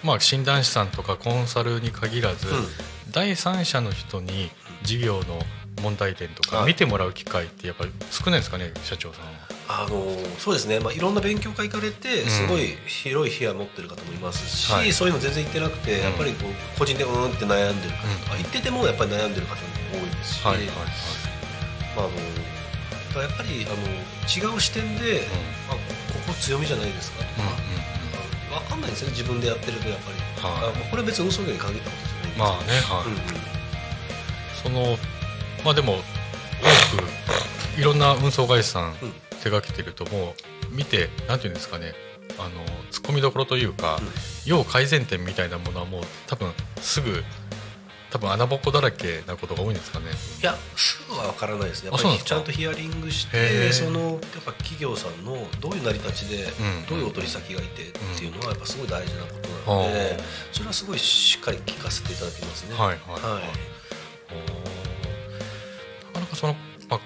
まあ診断士さんとかコンサルに限らず、うん。第三者の人に事業の問題点とかはい。見てもらう機会ってやっぱり少ないですかね社長さんは。なあのそうですね、まあ、いろんな勉強会行かれてん。すごい広い部屋持ってる方もいますし、はい。そういうの全然行ってなくて、うん。やっぱりこう個人でうーんって悩んでる方とか、うん。行っててもやっぱり悩んでる方も多いですし、はいはいはい。まあ、あのやっぱりあの違う視点で、あここ強みじゃないですか。とか、うん分かんないんですよね自分でやってるとやっぱり、はい。あまあこれは別に嘘に限ったことじゃないんですまあねはい、うんうん。そのまあでも多くいろんな運送会社さんうん。手がけてるともう見てなんていうんですかね。あのツッコミどころというか、要改善点みたいなものはもう多分すぐ多分穴ぼこだらけなことが多いんですかね。いやすぐは分からないですね。やっぱりちゃんとヒアリングしてそのやっぱ企業さんのどういう成り立ちで、うん。どういうお取り先がいてっていうのはやっぱすごい大事なことなので、うんそれはすごいしっかり聞かせていただきますね。はいはいはい。なかなかその、まあ、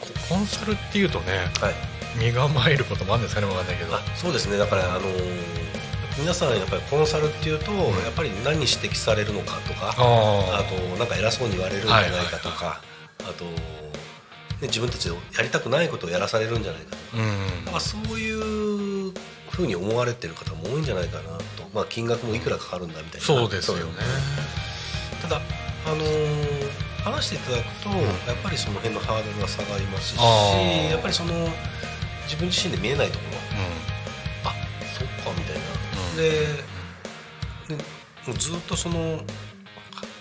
ココンサルっていうとねはい。身構えることもあるんですかねわかんないけど。あそうですね。だからあのー皆さんやっぱりコンサルっていうと、やっぱり何に指摘されるのかとかああとなんか偉そうに言われるんじゃないかとか、あと、ね、自分たちでやりたくないことをやらされるんじゃないかとかうん。だからそういうふふうに思われてる方も多いんじゃないかなと、まあ、金額もいくらかかるんだみたいな。そうですよね。ただ、あのー話していただくと、やっぱりその辺のハードルが下がりますしやっぱりその自分自身で見えないところ。あででもうずっとその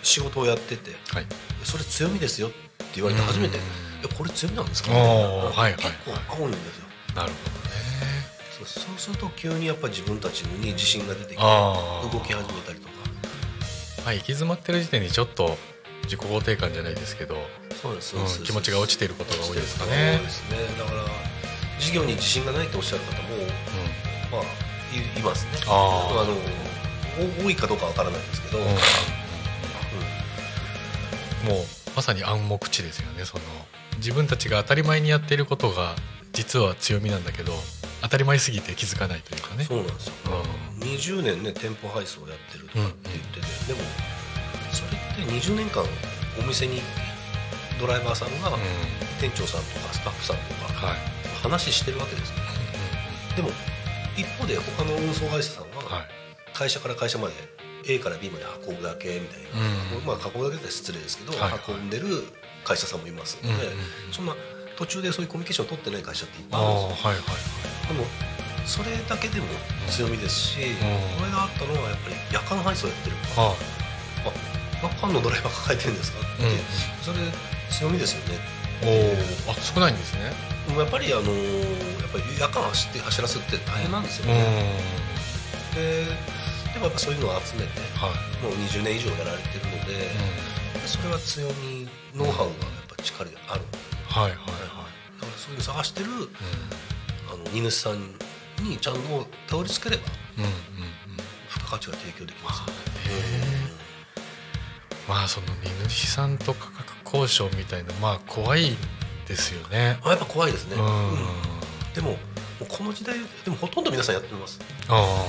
仕事をやっててはいそれ強みですよって言われて初めて「うんいやこれ強みなんですか?」みたいな。はいはい結構合うんですよ。なるほそうそうすると急にやっぱり自分たちに自信が出てきて動き始めたりとか。どねはい行き詰まってる時点にちょっと自己肯定感じゃないですけどそうですうん気持ちが落ちていることが多いですかね。そうですね。だから事業に自信がないとおっしゃる方もまあいいますね。あー。のお多いかどうかわからないですけど、うん。うん。もうまさに暗黙知ですよねその。自分たちが当たり前にやっていることが実は強みなんだけど当たり前すぎて気づかないというかね。そうなんですよ、う20年ね店舗配送やってるとかって言ってて、でもそれって20年間お店にドライバーさんがうん。店長さんとかスタッフさんとかはい。話してるわけですねでも一方で他の運送会社さんははい。会社から会社まで A から B まで運ぶだけみたいな、うん。まあ運ぶだけって失礼ですけど、運んでる会社さんもいますので、そんな途中でそういうコミュニケーションを取ってない会社っていっぱいあるんですよ。はいはい。でもそれだけでも強みですし、ん。これがあったのはやっぱり夜間配送やってるから、はい。あ夜間のドライバー抱えてるんですかって、うん。それ強みですよねおおあ少ないんですね。やっぱりあのっぱり夜間走って走らせるって大変なんですようん。ね、ででもやっぱそういうのを集めてはい。もう20年以上やられてるので、それは強みノウハウがやっぱ力がある。はいはいはい。だからそういうの探してるうあの荷主さんにちゃんとたどり着ければんうんうんうん。付加価値が提供できますよね。まあその荷主さんと価格交渉みたいなまあ怖いですよね。あやっぱ怖いですね、うん。うんでもこの時代でもほとんど皆さんやってます。あ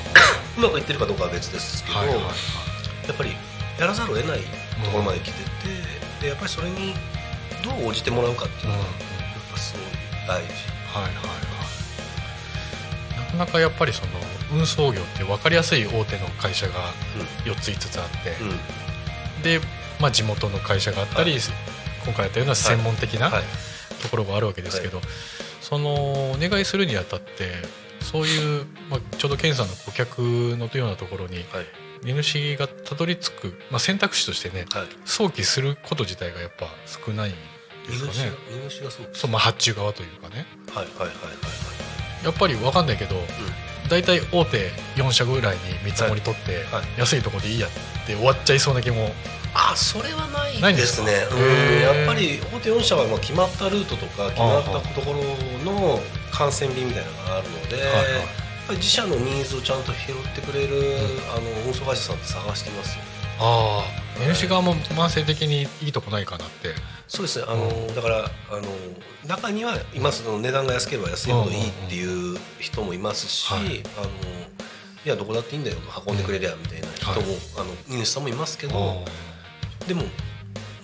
うまくいってるかどうかは別ですけど、あはいはいはい。やっぱりやらざるを得ないところまで来てて、でやっぱりそれにどう応じてもらうかっていうのが、うんやっぱすごい大事。はいはいはい。なかなかやっぱりその運送業って分かりやすい大手の会社が4つ5つあって、うん、うんで、まあ、地元の会社があったり、はい。今回やったような専門的なはい。ところがあるわけですけど、そのお願いするにあたってそういう、まあ、ちょうど健さんの顧客のようなところにはい。荷主がたどり着く、まあ、選択肢としてねはい。早期すること自体がやっぱ少ないですかね。荷主がそうそう、まあ、発注側というかね。はいはいはいはい。やっぱり分かんないけどはい、大体大手4社ぐらいに見積もり取って、安いところでいいやって終わっちゃいそうな気もあそれはないでですねうん。やっぱり大手4社はまあ決まったルートとか決まったところの感染便みたいなのがあるので、はいはい。やっぱり自社のニーズをちゃんと拾ってくれる、あの運送会社さんって探してますよ。ああ荷主側も慢性的にいいとこないかなって。そうですね。あの、だからあの中にはいますその値段が安ければ安いほどいいっていう人もいますし、はい。あのいやどこだっていいんだよ。運んでくれりゃみたいな人も、はい。あの荷主さんもいますけど、あでも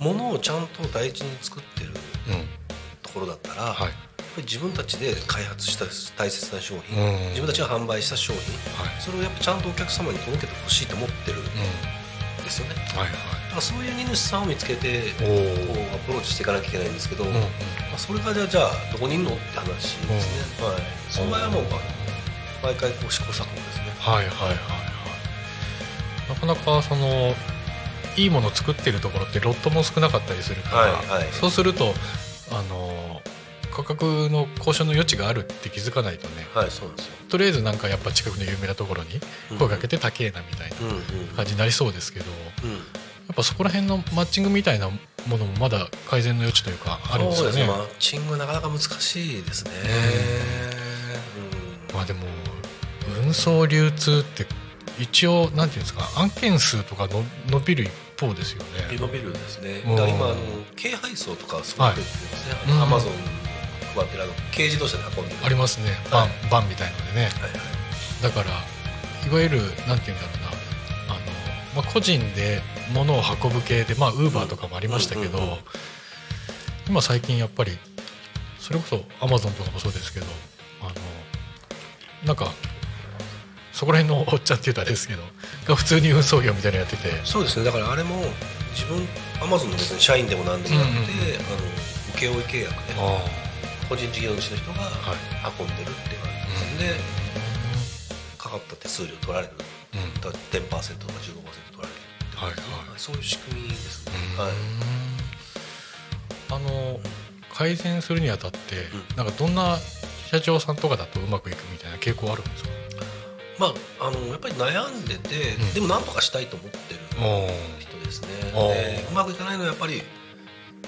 物をちゃんと大事に作ってるところだったら、はい。自分たちで開発した大切な商品、うん。自分たちが販売した商品はい。それをやっぱちゃんとお客様に届けてほしいと思ってるんうん。ですよね、だはい。からそういう荷主さんを見つけてこうアプローチしていかなきゃいけないんですけど、お、うん。まあ、それがじゃあじゃあどこにいるの？って話ですね、はい、その場合はもう毎回こう試行錯誤ですね。はいはいはいはい。なかなかそのいいもの作ってるところってロットも少なかったりするから、はいはい。そうするとあの価格の交渉の余地があるって気づかないとねはいそうですよ。とりあえずなんかやっぱ近くの有名なところに声かけて高えなみたいなうんうん感じになりそうですけどうん。やっぱそこら辺のマッチングみたいなものもまだ改善の余地というかあるんですよね。マッチングはなかなか難しいですね、うん。まあでも運送流通って一応なんていうんですか案件数とかの伸びる一方ですよね。伸びるんですね。うんだから今あの軽配送とかすごく増えてるんですね。はいアマゾン配ってるあの軽自動車で運んでる。ありますねバン,、はいバンみたいのでねはいはい。だからいわゆるなんていうんだろうなあの、まあ、個人で物を運ぶ系でまあウーバーとかもありましたけど、今最近やっぱりそれこそアマゾンとかもそうですけどあのなんかそこら辺のおっちゃんって言うとあれですけどが普通に運送業みたいなのやってて。そうですね。だからあれも自分アマゾンの別に社員でも何でもなくて、うんうんうん。あの請負契約であ個人事業主の人がはい。運んでるっていう感じです、でかかった手数料取られる。うん。うんだから10%とか15%取られるってはい。はい。そういう仕組みですね、うん。はい。あの改善するにあたって、うん。なんかどんな社長さんとかだとうまくいくみたいな傾向あるんですか？まああのやっぱり悩んでて、うん。でも何とかしたいと思ってるお人ですね。でうまくいかないのはやっぱり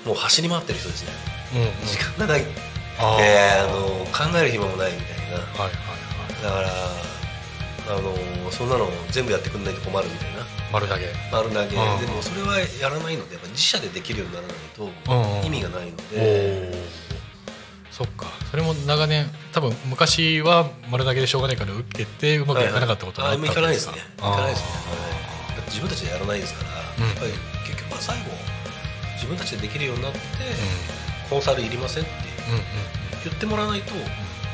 もう走り回ってる人ですね。うんうん。時間がない。でああの考える暇もないみたいな。はいはいはい。だからあのそんなの全部やってくんないと困るみたいな。丸投げ。丸投げ。でもそれはやらないのでやっぱ自社でできるようにならないと意味がないのおで。おそっか。それも長年多分昔は丸投げでしょうがないから受けてうまくいかなかったことがああったいか。ないですねいかないですね。あー。はいだって自分たちでやらないですからうん。やっぱり結局は最後自分たちでできるようになってうコンサルいりませんってんうんうん。言ってもらわないとい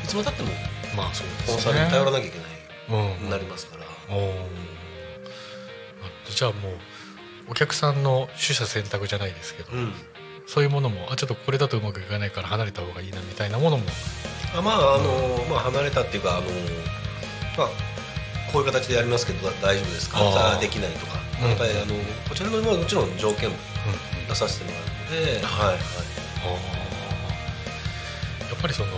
つまでたってもうん。まあそうですね。コンサルに頼らなきゃいけないうんなりますから。じゃあもうお客さんの取捨選択じゃないですけど、うんそういうものもあちょっとこれだとうまくいかないから離れた方がいいなみたいなものも。あまああの、まあ離れたっていうかあのまあこういう形でやりますけど大丈夫ですか？できないとか、うん。やっぱりあのこちらのまあもちろん条件もうん。うん出させてもらうので、はいはい、あー。やっぱりその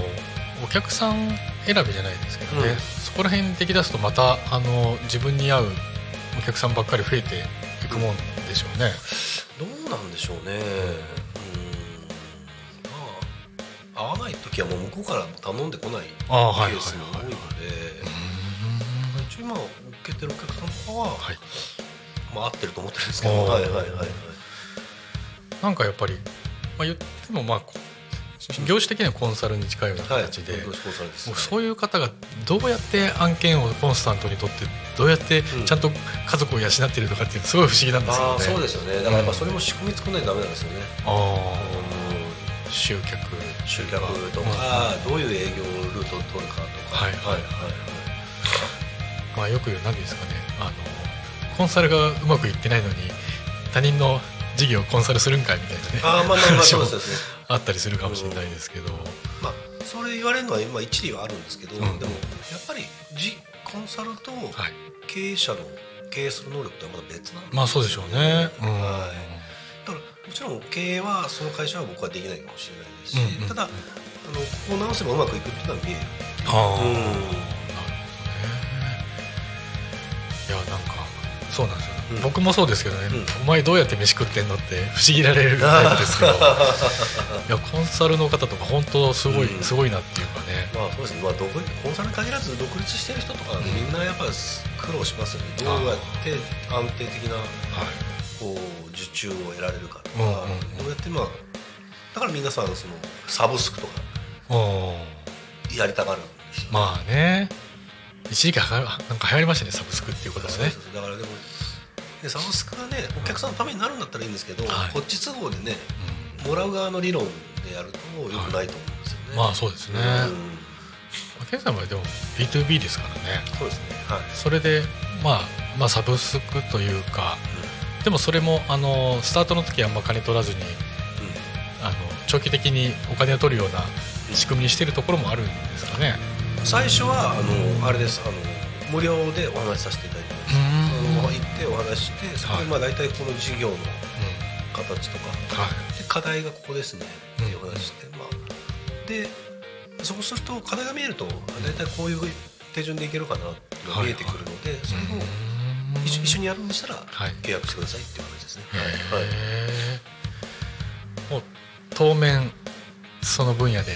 お客さん選びじゃないですけどね、うん。そこら辺できだすとまたあの自分に合うお客さんばっかり増えていくもんでしょうね。どうなんでしょうね合わない時はもう向こうから頼んでこないケあースも多いのでう一応今受けてるお客さんとかは、んはい、まあ合ってると思ってるんですけどはいはいはいはい。なんかやっぱり、まあ、言ってもまあこ業種的にはコンサルに近いようなはい形で、よろしくお願いです。もうそういう方がどうやって案件をコンスタントに取ってどうやってうん。ちゃんと家族を養っているのかっていうのすごい不思議なんですよね。ああそうですよね。だからやっぱそれも仕組み作らないとダメなんですよね、あうん。ー集客集客とうん。か、どういう営業ルートを取るかとか。はいはいはい。まあよく何ですかね。あのコンサルがうまくいってないのに他人の事業をコンサルするんかいみたいなね。ああまあ 話もあったりするかもしれないですけど、まあそれ言われるのは今一理はあるんですけど、うん。でもやっぱりじコンサルとはい、経営者の経営する能力とはまだ別なんですよまあそうでしょうね。うん。はい。だからもちろん経営はその会社は僕はできないかもしれないし、うんうんただあのここを直せばうまくいくっていうのは見える。ああ、うん。なるほどね。いやなんかそうなんですよ、うん。僕もそうですけどね、うん。お前どうやって飯食ってんのって 不思議られるタイプですけど。いやコンサルの方とか本当すごい、うん。すごいなっていうかね。まあそうですね、まあ、独立コンサルに限らず独立してる人とか、みんなやっぱり苦労しますよね。どうやって安定的なはい。こう受注を得られるかとか、うんうんうん。どうやってまあだから皆さんそのサブスクとかうん。やりたがるまあね。一時期はやなんか流行りましたねサブスクっていうことがね。そうそうそう。だからでもでサブスクがねお客さんのためになるんだったらいいんですけど、はい。こっち都合でねもらう側の理論でやるとよくないと思うんですよね、うんまあそうですね、まあケンさんはでも B2B ですからね。うんそうですね。はい。それで、まあ、まあサブスクというかでもそれもあのスタートの時はあんま金取らずにあの長期的にお金を取るような仕組みにしてるところもあるんですかね。うん最初はあのあれです。あの無料でお話しさせていただいてます行ってお話ししてそこでまあ大体この事業の形とか、はい。で課題がここですね。っていう話して、まあでそうすると課題が見えるとあ大体こういう手順でいけるかなって見えてくるので、それを一緒一緒にやるんでしたらはい。契約してくださいっていう感じですね。へはい。ーもう当面その分野で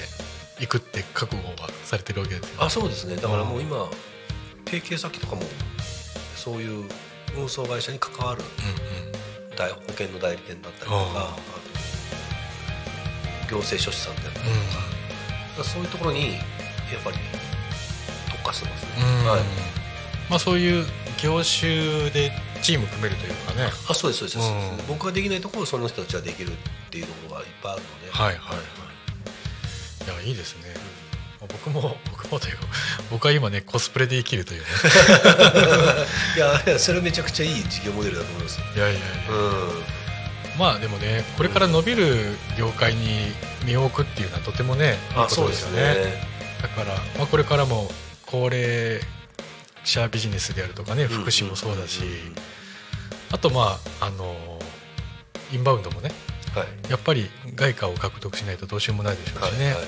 行くって覚悟はされてるわけですよね。あそうですね。だからもう今提携先とかもそういう運送会社に関わるうんうん。代保険の代理店だったりとか行政書士さんであったりとか,、うんそういうところにやっぱり特化してますね。うん。はい。まあそういう業種でチーム組めるというかね。あそうですそうです、そうですうん。僕ができないところをその人たちはできるっていうところがいっぱいあるので。はいはいはい。いやいいですね。僕も 僕もというか僕は今ねコスプレで生きるというね。いやいやそれめちゃくちゃいい事業モデルだと思いますよ。いやいやいや。うん。まあでもねこれから伸びる業界に身を置くっていうのはとてもねいいことですよね。だから、まあ、これからも高齢者ビジネスであるとかね福祉もそうだし、あとまああのインバウンドもねはい。やっぱり外貨を獲得しないとどうしようもないでしょうしね、はいはい。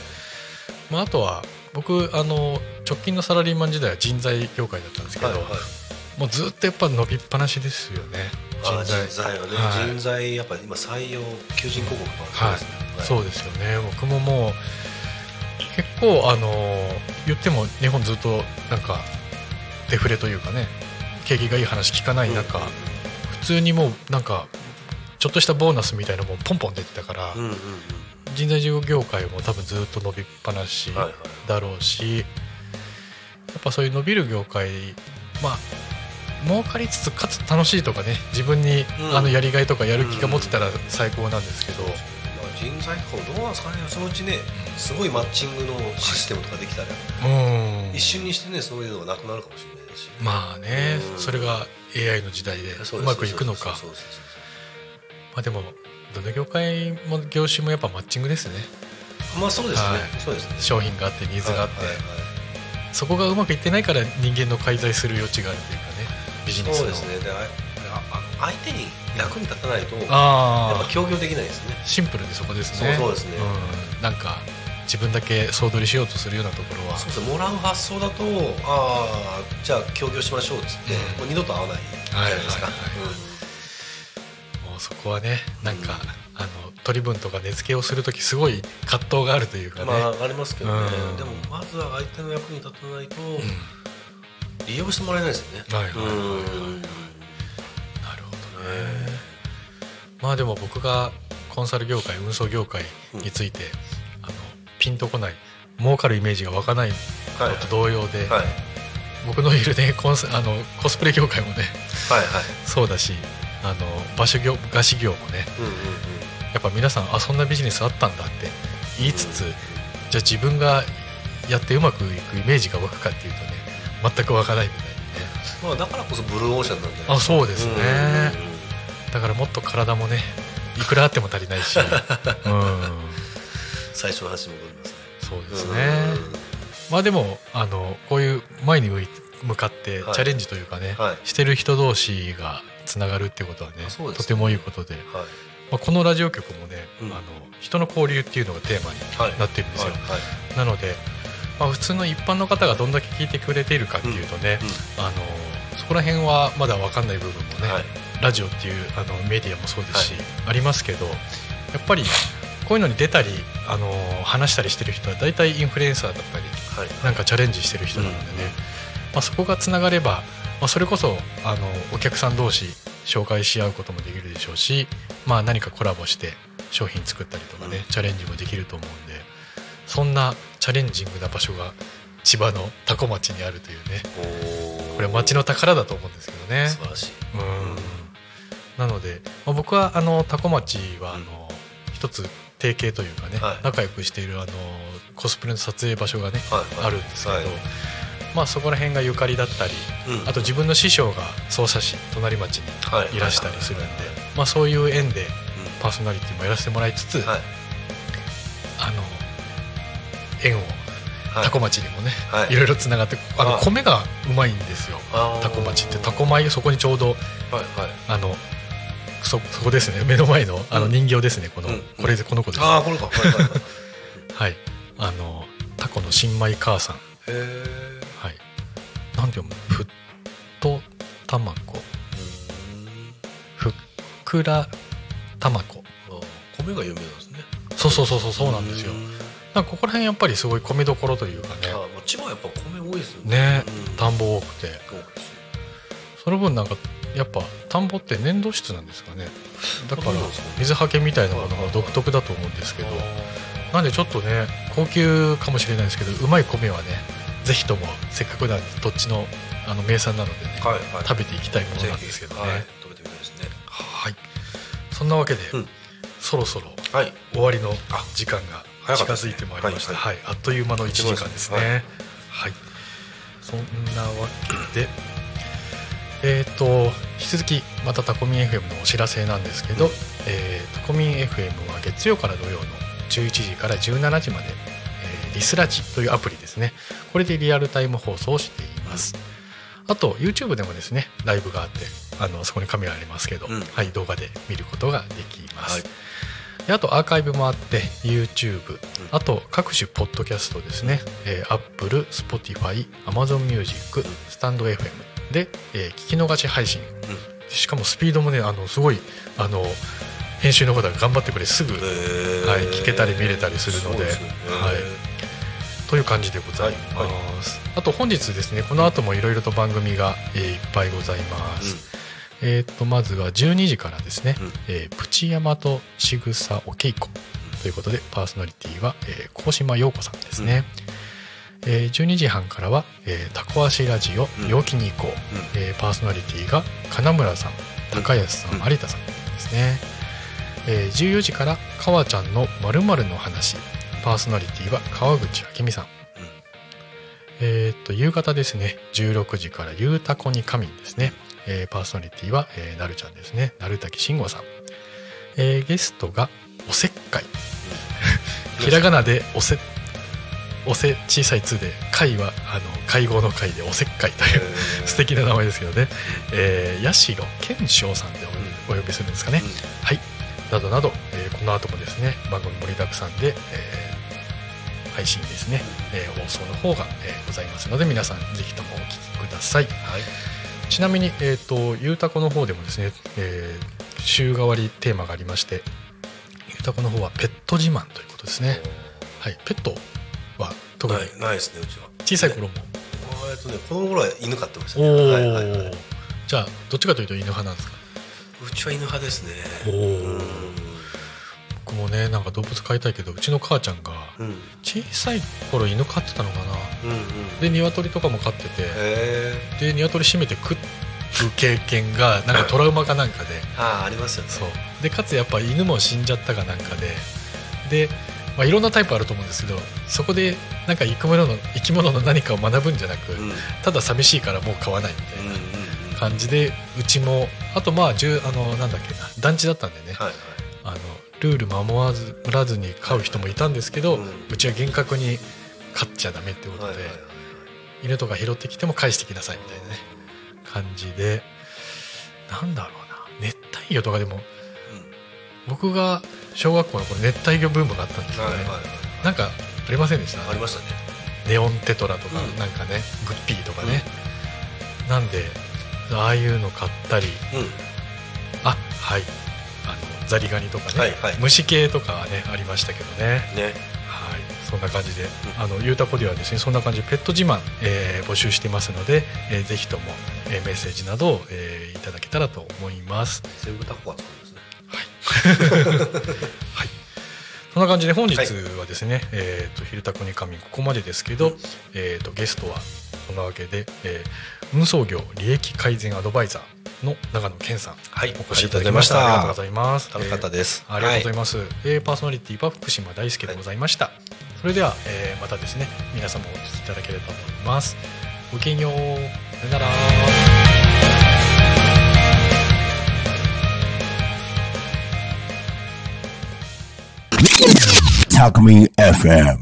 まあ、あとは僕あの直近のサラリーマン時代は人材業界だったんですけど、はいはい。もうずっとやっぱ伸びっぱなしですよね。あ人材。はね、はい。人材やっぱ今採用求人広告もはいそうですね、そうですよね。僕ももう結構あの言っても日本ずっとなんかデフレというかね景気がいい話聞かない中、普通にもうなんかちょっとしたボーナスみたいなのもポンポン出てたから、うんうんうん。人材業界も多分ずっと伸びっぱなしはいはい。だろうし、やっぱそういう伸びる業界まあ儲かりつつかつ楽しいとかね自分に、うん。あのやりがいとかやる気が持ってたら最高なんですけど、まあ人材とかもどうなんですかね。そのうちねすごいマッチングのシステムとかできたら、うん。一瞬にしてねそういうのがなくなるかもしれないし。まあね、うん。それが AI の時代でそうまくいくのか。まあでもどの業界も業種もやっぱマッチングですね。まあそうですね、はい。そうですね。商品があってニーズがあって、はいはいはい。そこがうまくいってないから人間の介在する余地があるというかね。ビジネスの。そうですね。であああ相手に役に立たないとやっぱ協業できないですね。シンプルでそこですね。そうですね。うん、なんか自分だけ総取りしようとするようなところは。そうですね。もらう発想だとああじゃあ協業しましょうっつって、うん。もう二度と会わないじゃないですか、はいはいはい。もうそこはねなんか、あの取り分とか値付けをする時すごい葛藤があるというかね、まあありますけどね、うん。でもまずは相手の役に立たないとうん。利用してもらえないですよね、はいはいはいはいまあでも僕がコンサル業界運送業界について、あのピンとこない儲かるイメージが湧かないのはい。と同様で、はい。僕のいるねコンサあのコスプレ業界もねはいはい。そうだしあの場所業菓子業もねうんうんうん。やっぱ皆さんあそんなビジネスあったんだって言いつつ、じゃあ自分がやってうまくいくイメージが湧くかっていうとね全く湧かないみたいでね。まあだからこそブルーオーシャンなんじゃないあそうですね。うんうんうんだからもっと体もねいくらあっても足りないし。うん。最初の話に戻りますね。そうですね。まあでもあのこういう前に向かってチはい。ャレンジというかね、はい。してる人同士がつながるってことはねね。とてもいいことで、はい。まあ、このラジオ局もね、うん。あの人の交流っていうのがテーマにはい。なってるんですよ、はい。はい。なので、まあ、普通の一般の方がどんだけ聞いてくれているかっていうとね、あのそこら辺はまだ分かんない部分もね、はいラジオっていうあのメディアもそうですし、ありますけどやっぱりこういうのに出たりあの話したりしてる人は大体インフルエンサーだったりはい。なんかチャレンジしてる人なのでね、まあ、そこがつながれば、まあ、それこそあのお客さん同士紹介し合うこともできるでしょうし、まあ、何かコラボして商品作ったりとかね、うん。チャレンジもできると思うんでそんなチャレンジングな場所が千葉の多古町にあるというね。これは町の宝だと思うんですけどね。素晴らしい。うんなので、まあ、僕はあの多古町はあの、一つ提携というかね、はい。仲良くしているあのコスプレの撮影場所がね、はいはい。あるんですけど、はいまあ、そこら辺がゆかりだったりうん。あと自分の師匠が匝瑳市隣町にはい。いらしたりするんで、まあ、そういう縁でうパーソナリティもやらせてもらいつつ、んはい。あの縁をはい。多古町にもね、はい。い、ろいろつながってあのあ米がうまいんですよ。あー。多古町って多古米そこにちょうどはいはい。あのそそこですね。目の前のあのうん人形ですね。この、うん。これでこの子です。ああこれかはいはいはい。はい。あのタコの新米母さん。はい。なんて読むふっとたまこ。ふっくらたまこ。米が有名なんですね。そうそうそうそうそうなんですよ。ん。なんかここら辺やっぱりすごい米どころというかね。あ千葉はやっぱ米多いですよね。うん。田んぼ多くて。その分なんかやっぱ田んぼって粘土質なんですかね。だから水はけみたいなものが独特だと思うんですけどなんでちょっとね高級かもしれないですけどうまい米はねぜひともせっかくなんで土地のあの名産なのでね、はいはい。食べていきたいものぜなんですけどね。ひはい食べてみたいですね。はい。そんなわけで、うん。そそろそろはい。終わりの時間が近づいてまいりました、ははい。あっという間の1時間ですね。ははい。い、そんなわけでえっ、と引き続きまたタコミン FM のお知らせなんですけど、えータコミン FM は月曜から土曜の11時から17時まで、えーリスラジというアプリですね。これでリアルタイム放送をしています。あと YouTube でもですねライブがあってあのそこにカメラありますけど、うん。はい、動画で見ることができます、はい。であとアーカイブもあって YouTube、あと各種ポッドキャストですね、えー、Apple、Spotify、Amazon Music、スタンド FM で、えー聞き逃し配信、しかもスピードもねあのすごいあの編集の方が頑張ってくれすぐ、はい、聞けたり見れたりするのではい。という感じでございます、あと本日ですねこの後もいろいろと番組が、えーいっぱいございます、えー、とまずは12時からですね、うん。えープチヤマとしぐさおけいこということでパーソナリティは、えー、高島陽子さんですね、えー12時半からは「えータコ足ラジオうん。陽気に行こう」えーパーソナリティが金村さん高安さん、うん。有田さんですね、えー14時から「かわちゃんのまるの話」パーソナリティは川口明美さん、えーっと夕方ですね。16時から「ゆうたこに仮眠」ですね、えーパーソナリティは、えーなるちゃんですね。なるたきしんごさん、えーゲストがおせっかい。ひらがなでおせおせ小さい「つ」で「会」はあの会合の会でおせっかいという素敵な名前ですけどね、えー、八代健翔さんでおお呼びするんですかね、はい。などなど、えーこの後もですね番組盛りだくさんで、えー配信ですね、えー放送の方が、えーございますので皆さんぜひともお聞きください。はい。ちなみに、えー、とゆうたこの方でもですね、えー週替わりテーマがありましてゆうたこの方はペット自慢ということですね。はい。ペットは特に。ないないですねうちは。小さい頃も、えっとね子供頃は犬飼ってましたおね。お、はいはいはい。じゃあどっちかというと犬派なんですか？うちは犬派ですね。僕もねなんか動物飼いたいけどうちの母ちゃんがうん。小さい頃犬飼ってたのかな。うんうん。で鶏とかも飼ってて。で鶏締めて食う経験がなんかトラウマかなんかで。ああありますよね。そう。でかつやっぱ犬も死んじゃったかなんかで。で、まあ、いろんなタイプあると思うんですけどそこでなんか生き物の生き物の何かを学ぶんじゃなく、うん。うんただ寂しいからもう飼わないみたいな感じでうちもあとまああのなんだっけな団地だったんでね、はいはい。あのルール守らず守らずに飼う人もいたんですけど、ううんちは厳格に飼っちゃダメってことで、犬とか拾ってきても返してきなさいみたいなね感じでなんだろうな熱帯魚とかでも僕が小学校の頃熱帯魚ブームがあったんですよね、はいはいはい。なんかありませんでした？ありましたね。ネオンテトラとか、うん。なんかねグッピーとかね、なんでああいうの買ったりうん。あはい。あのザリガニとかね、はいはい。虫系とかはねありましたけどね。ね。はい。そんな感じで、あのゆうたこではですねそんな感じでペット自慢、えー募集してますので、えーぜひとも、えーメッセージなどを、えーいただけたらと思います。セブタコははい。そんな感じで本日はですね「えー、と昼タコに神」ここまでですけど、えー、とゲストはそんなわけで、えー運送業利益改善アドバイザーの長野健さんはい。お越しいただきました。ありがとうございます。楽しかったです。ありがとうございます、えーパーソナリティは福島大輔でございました、それでは、えーまたですね皆様お聞きいただければと思います。ごきげんよう。さよなら Talk Me FM.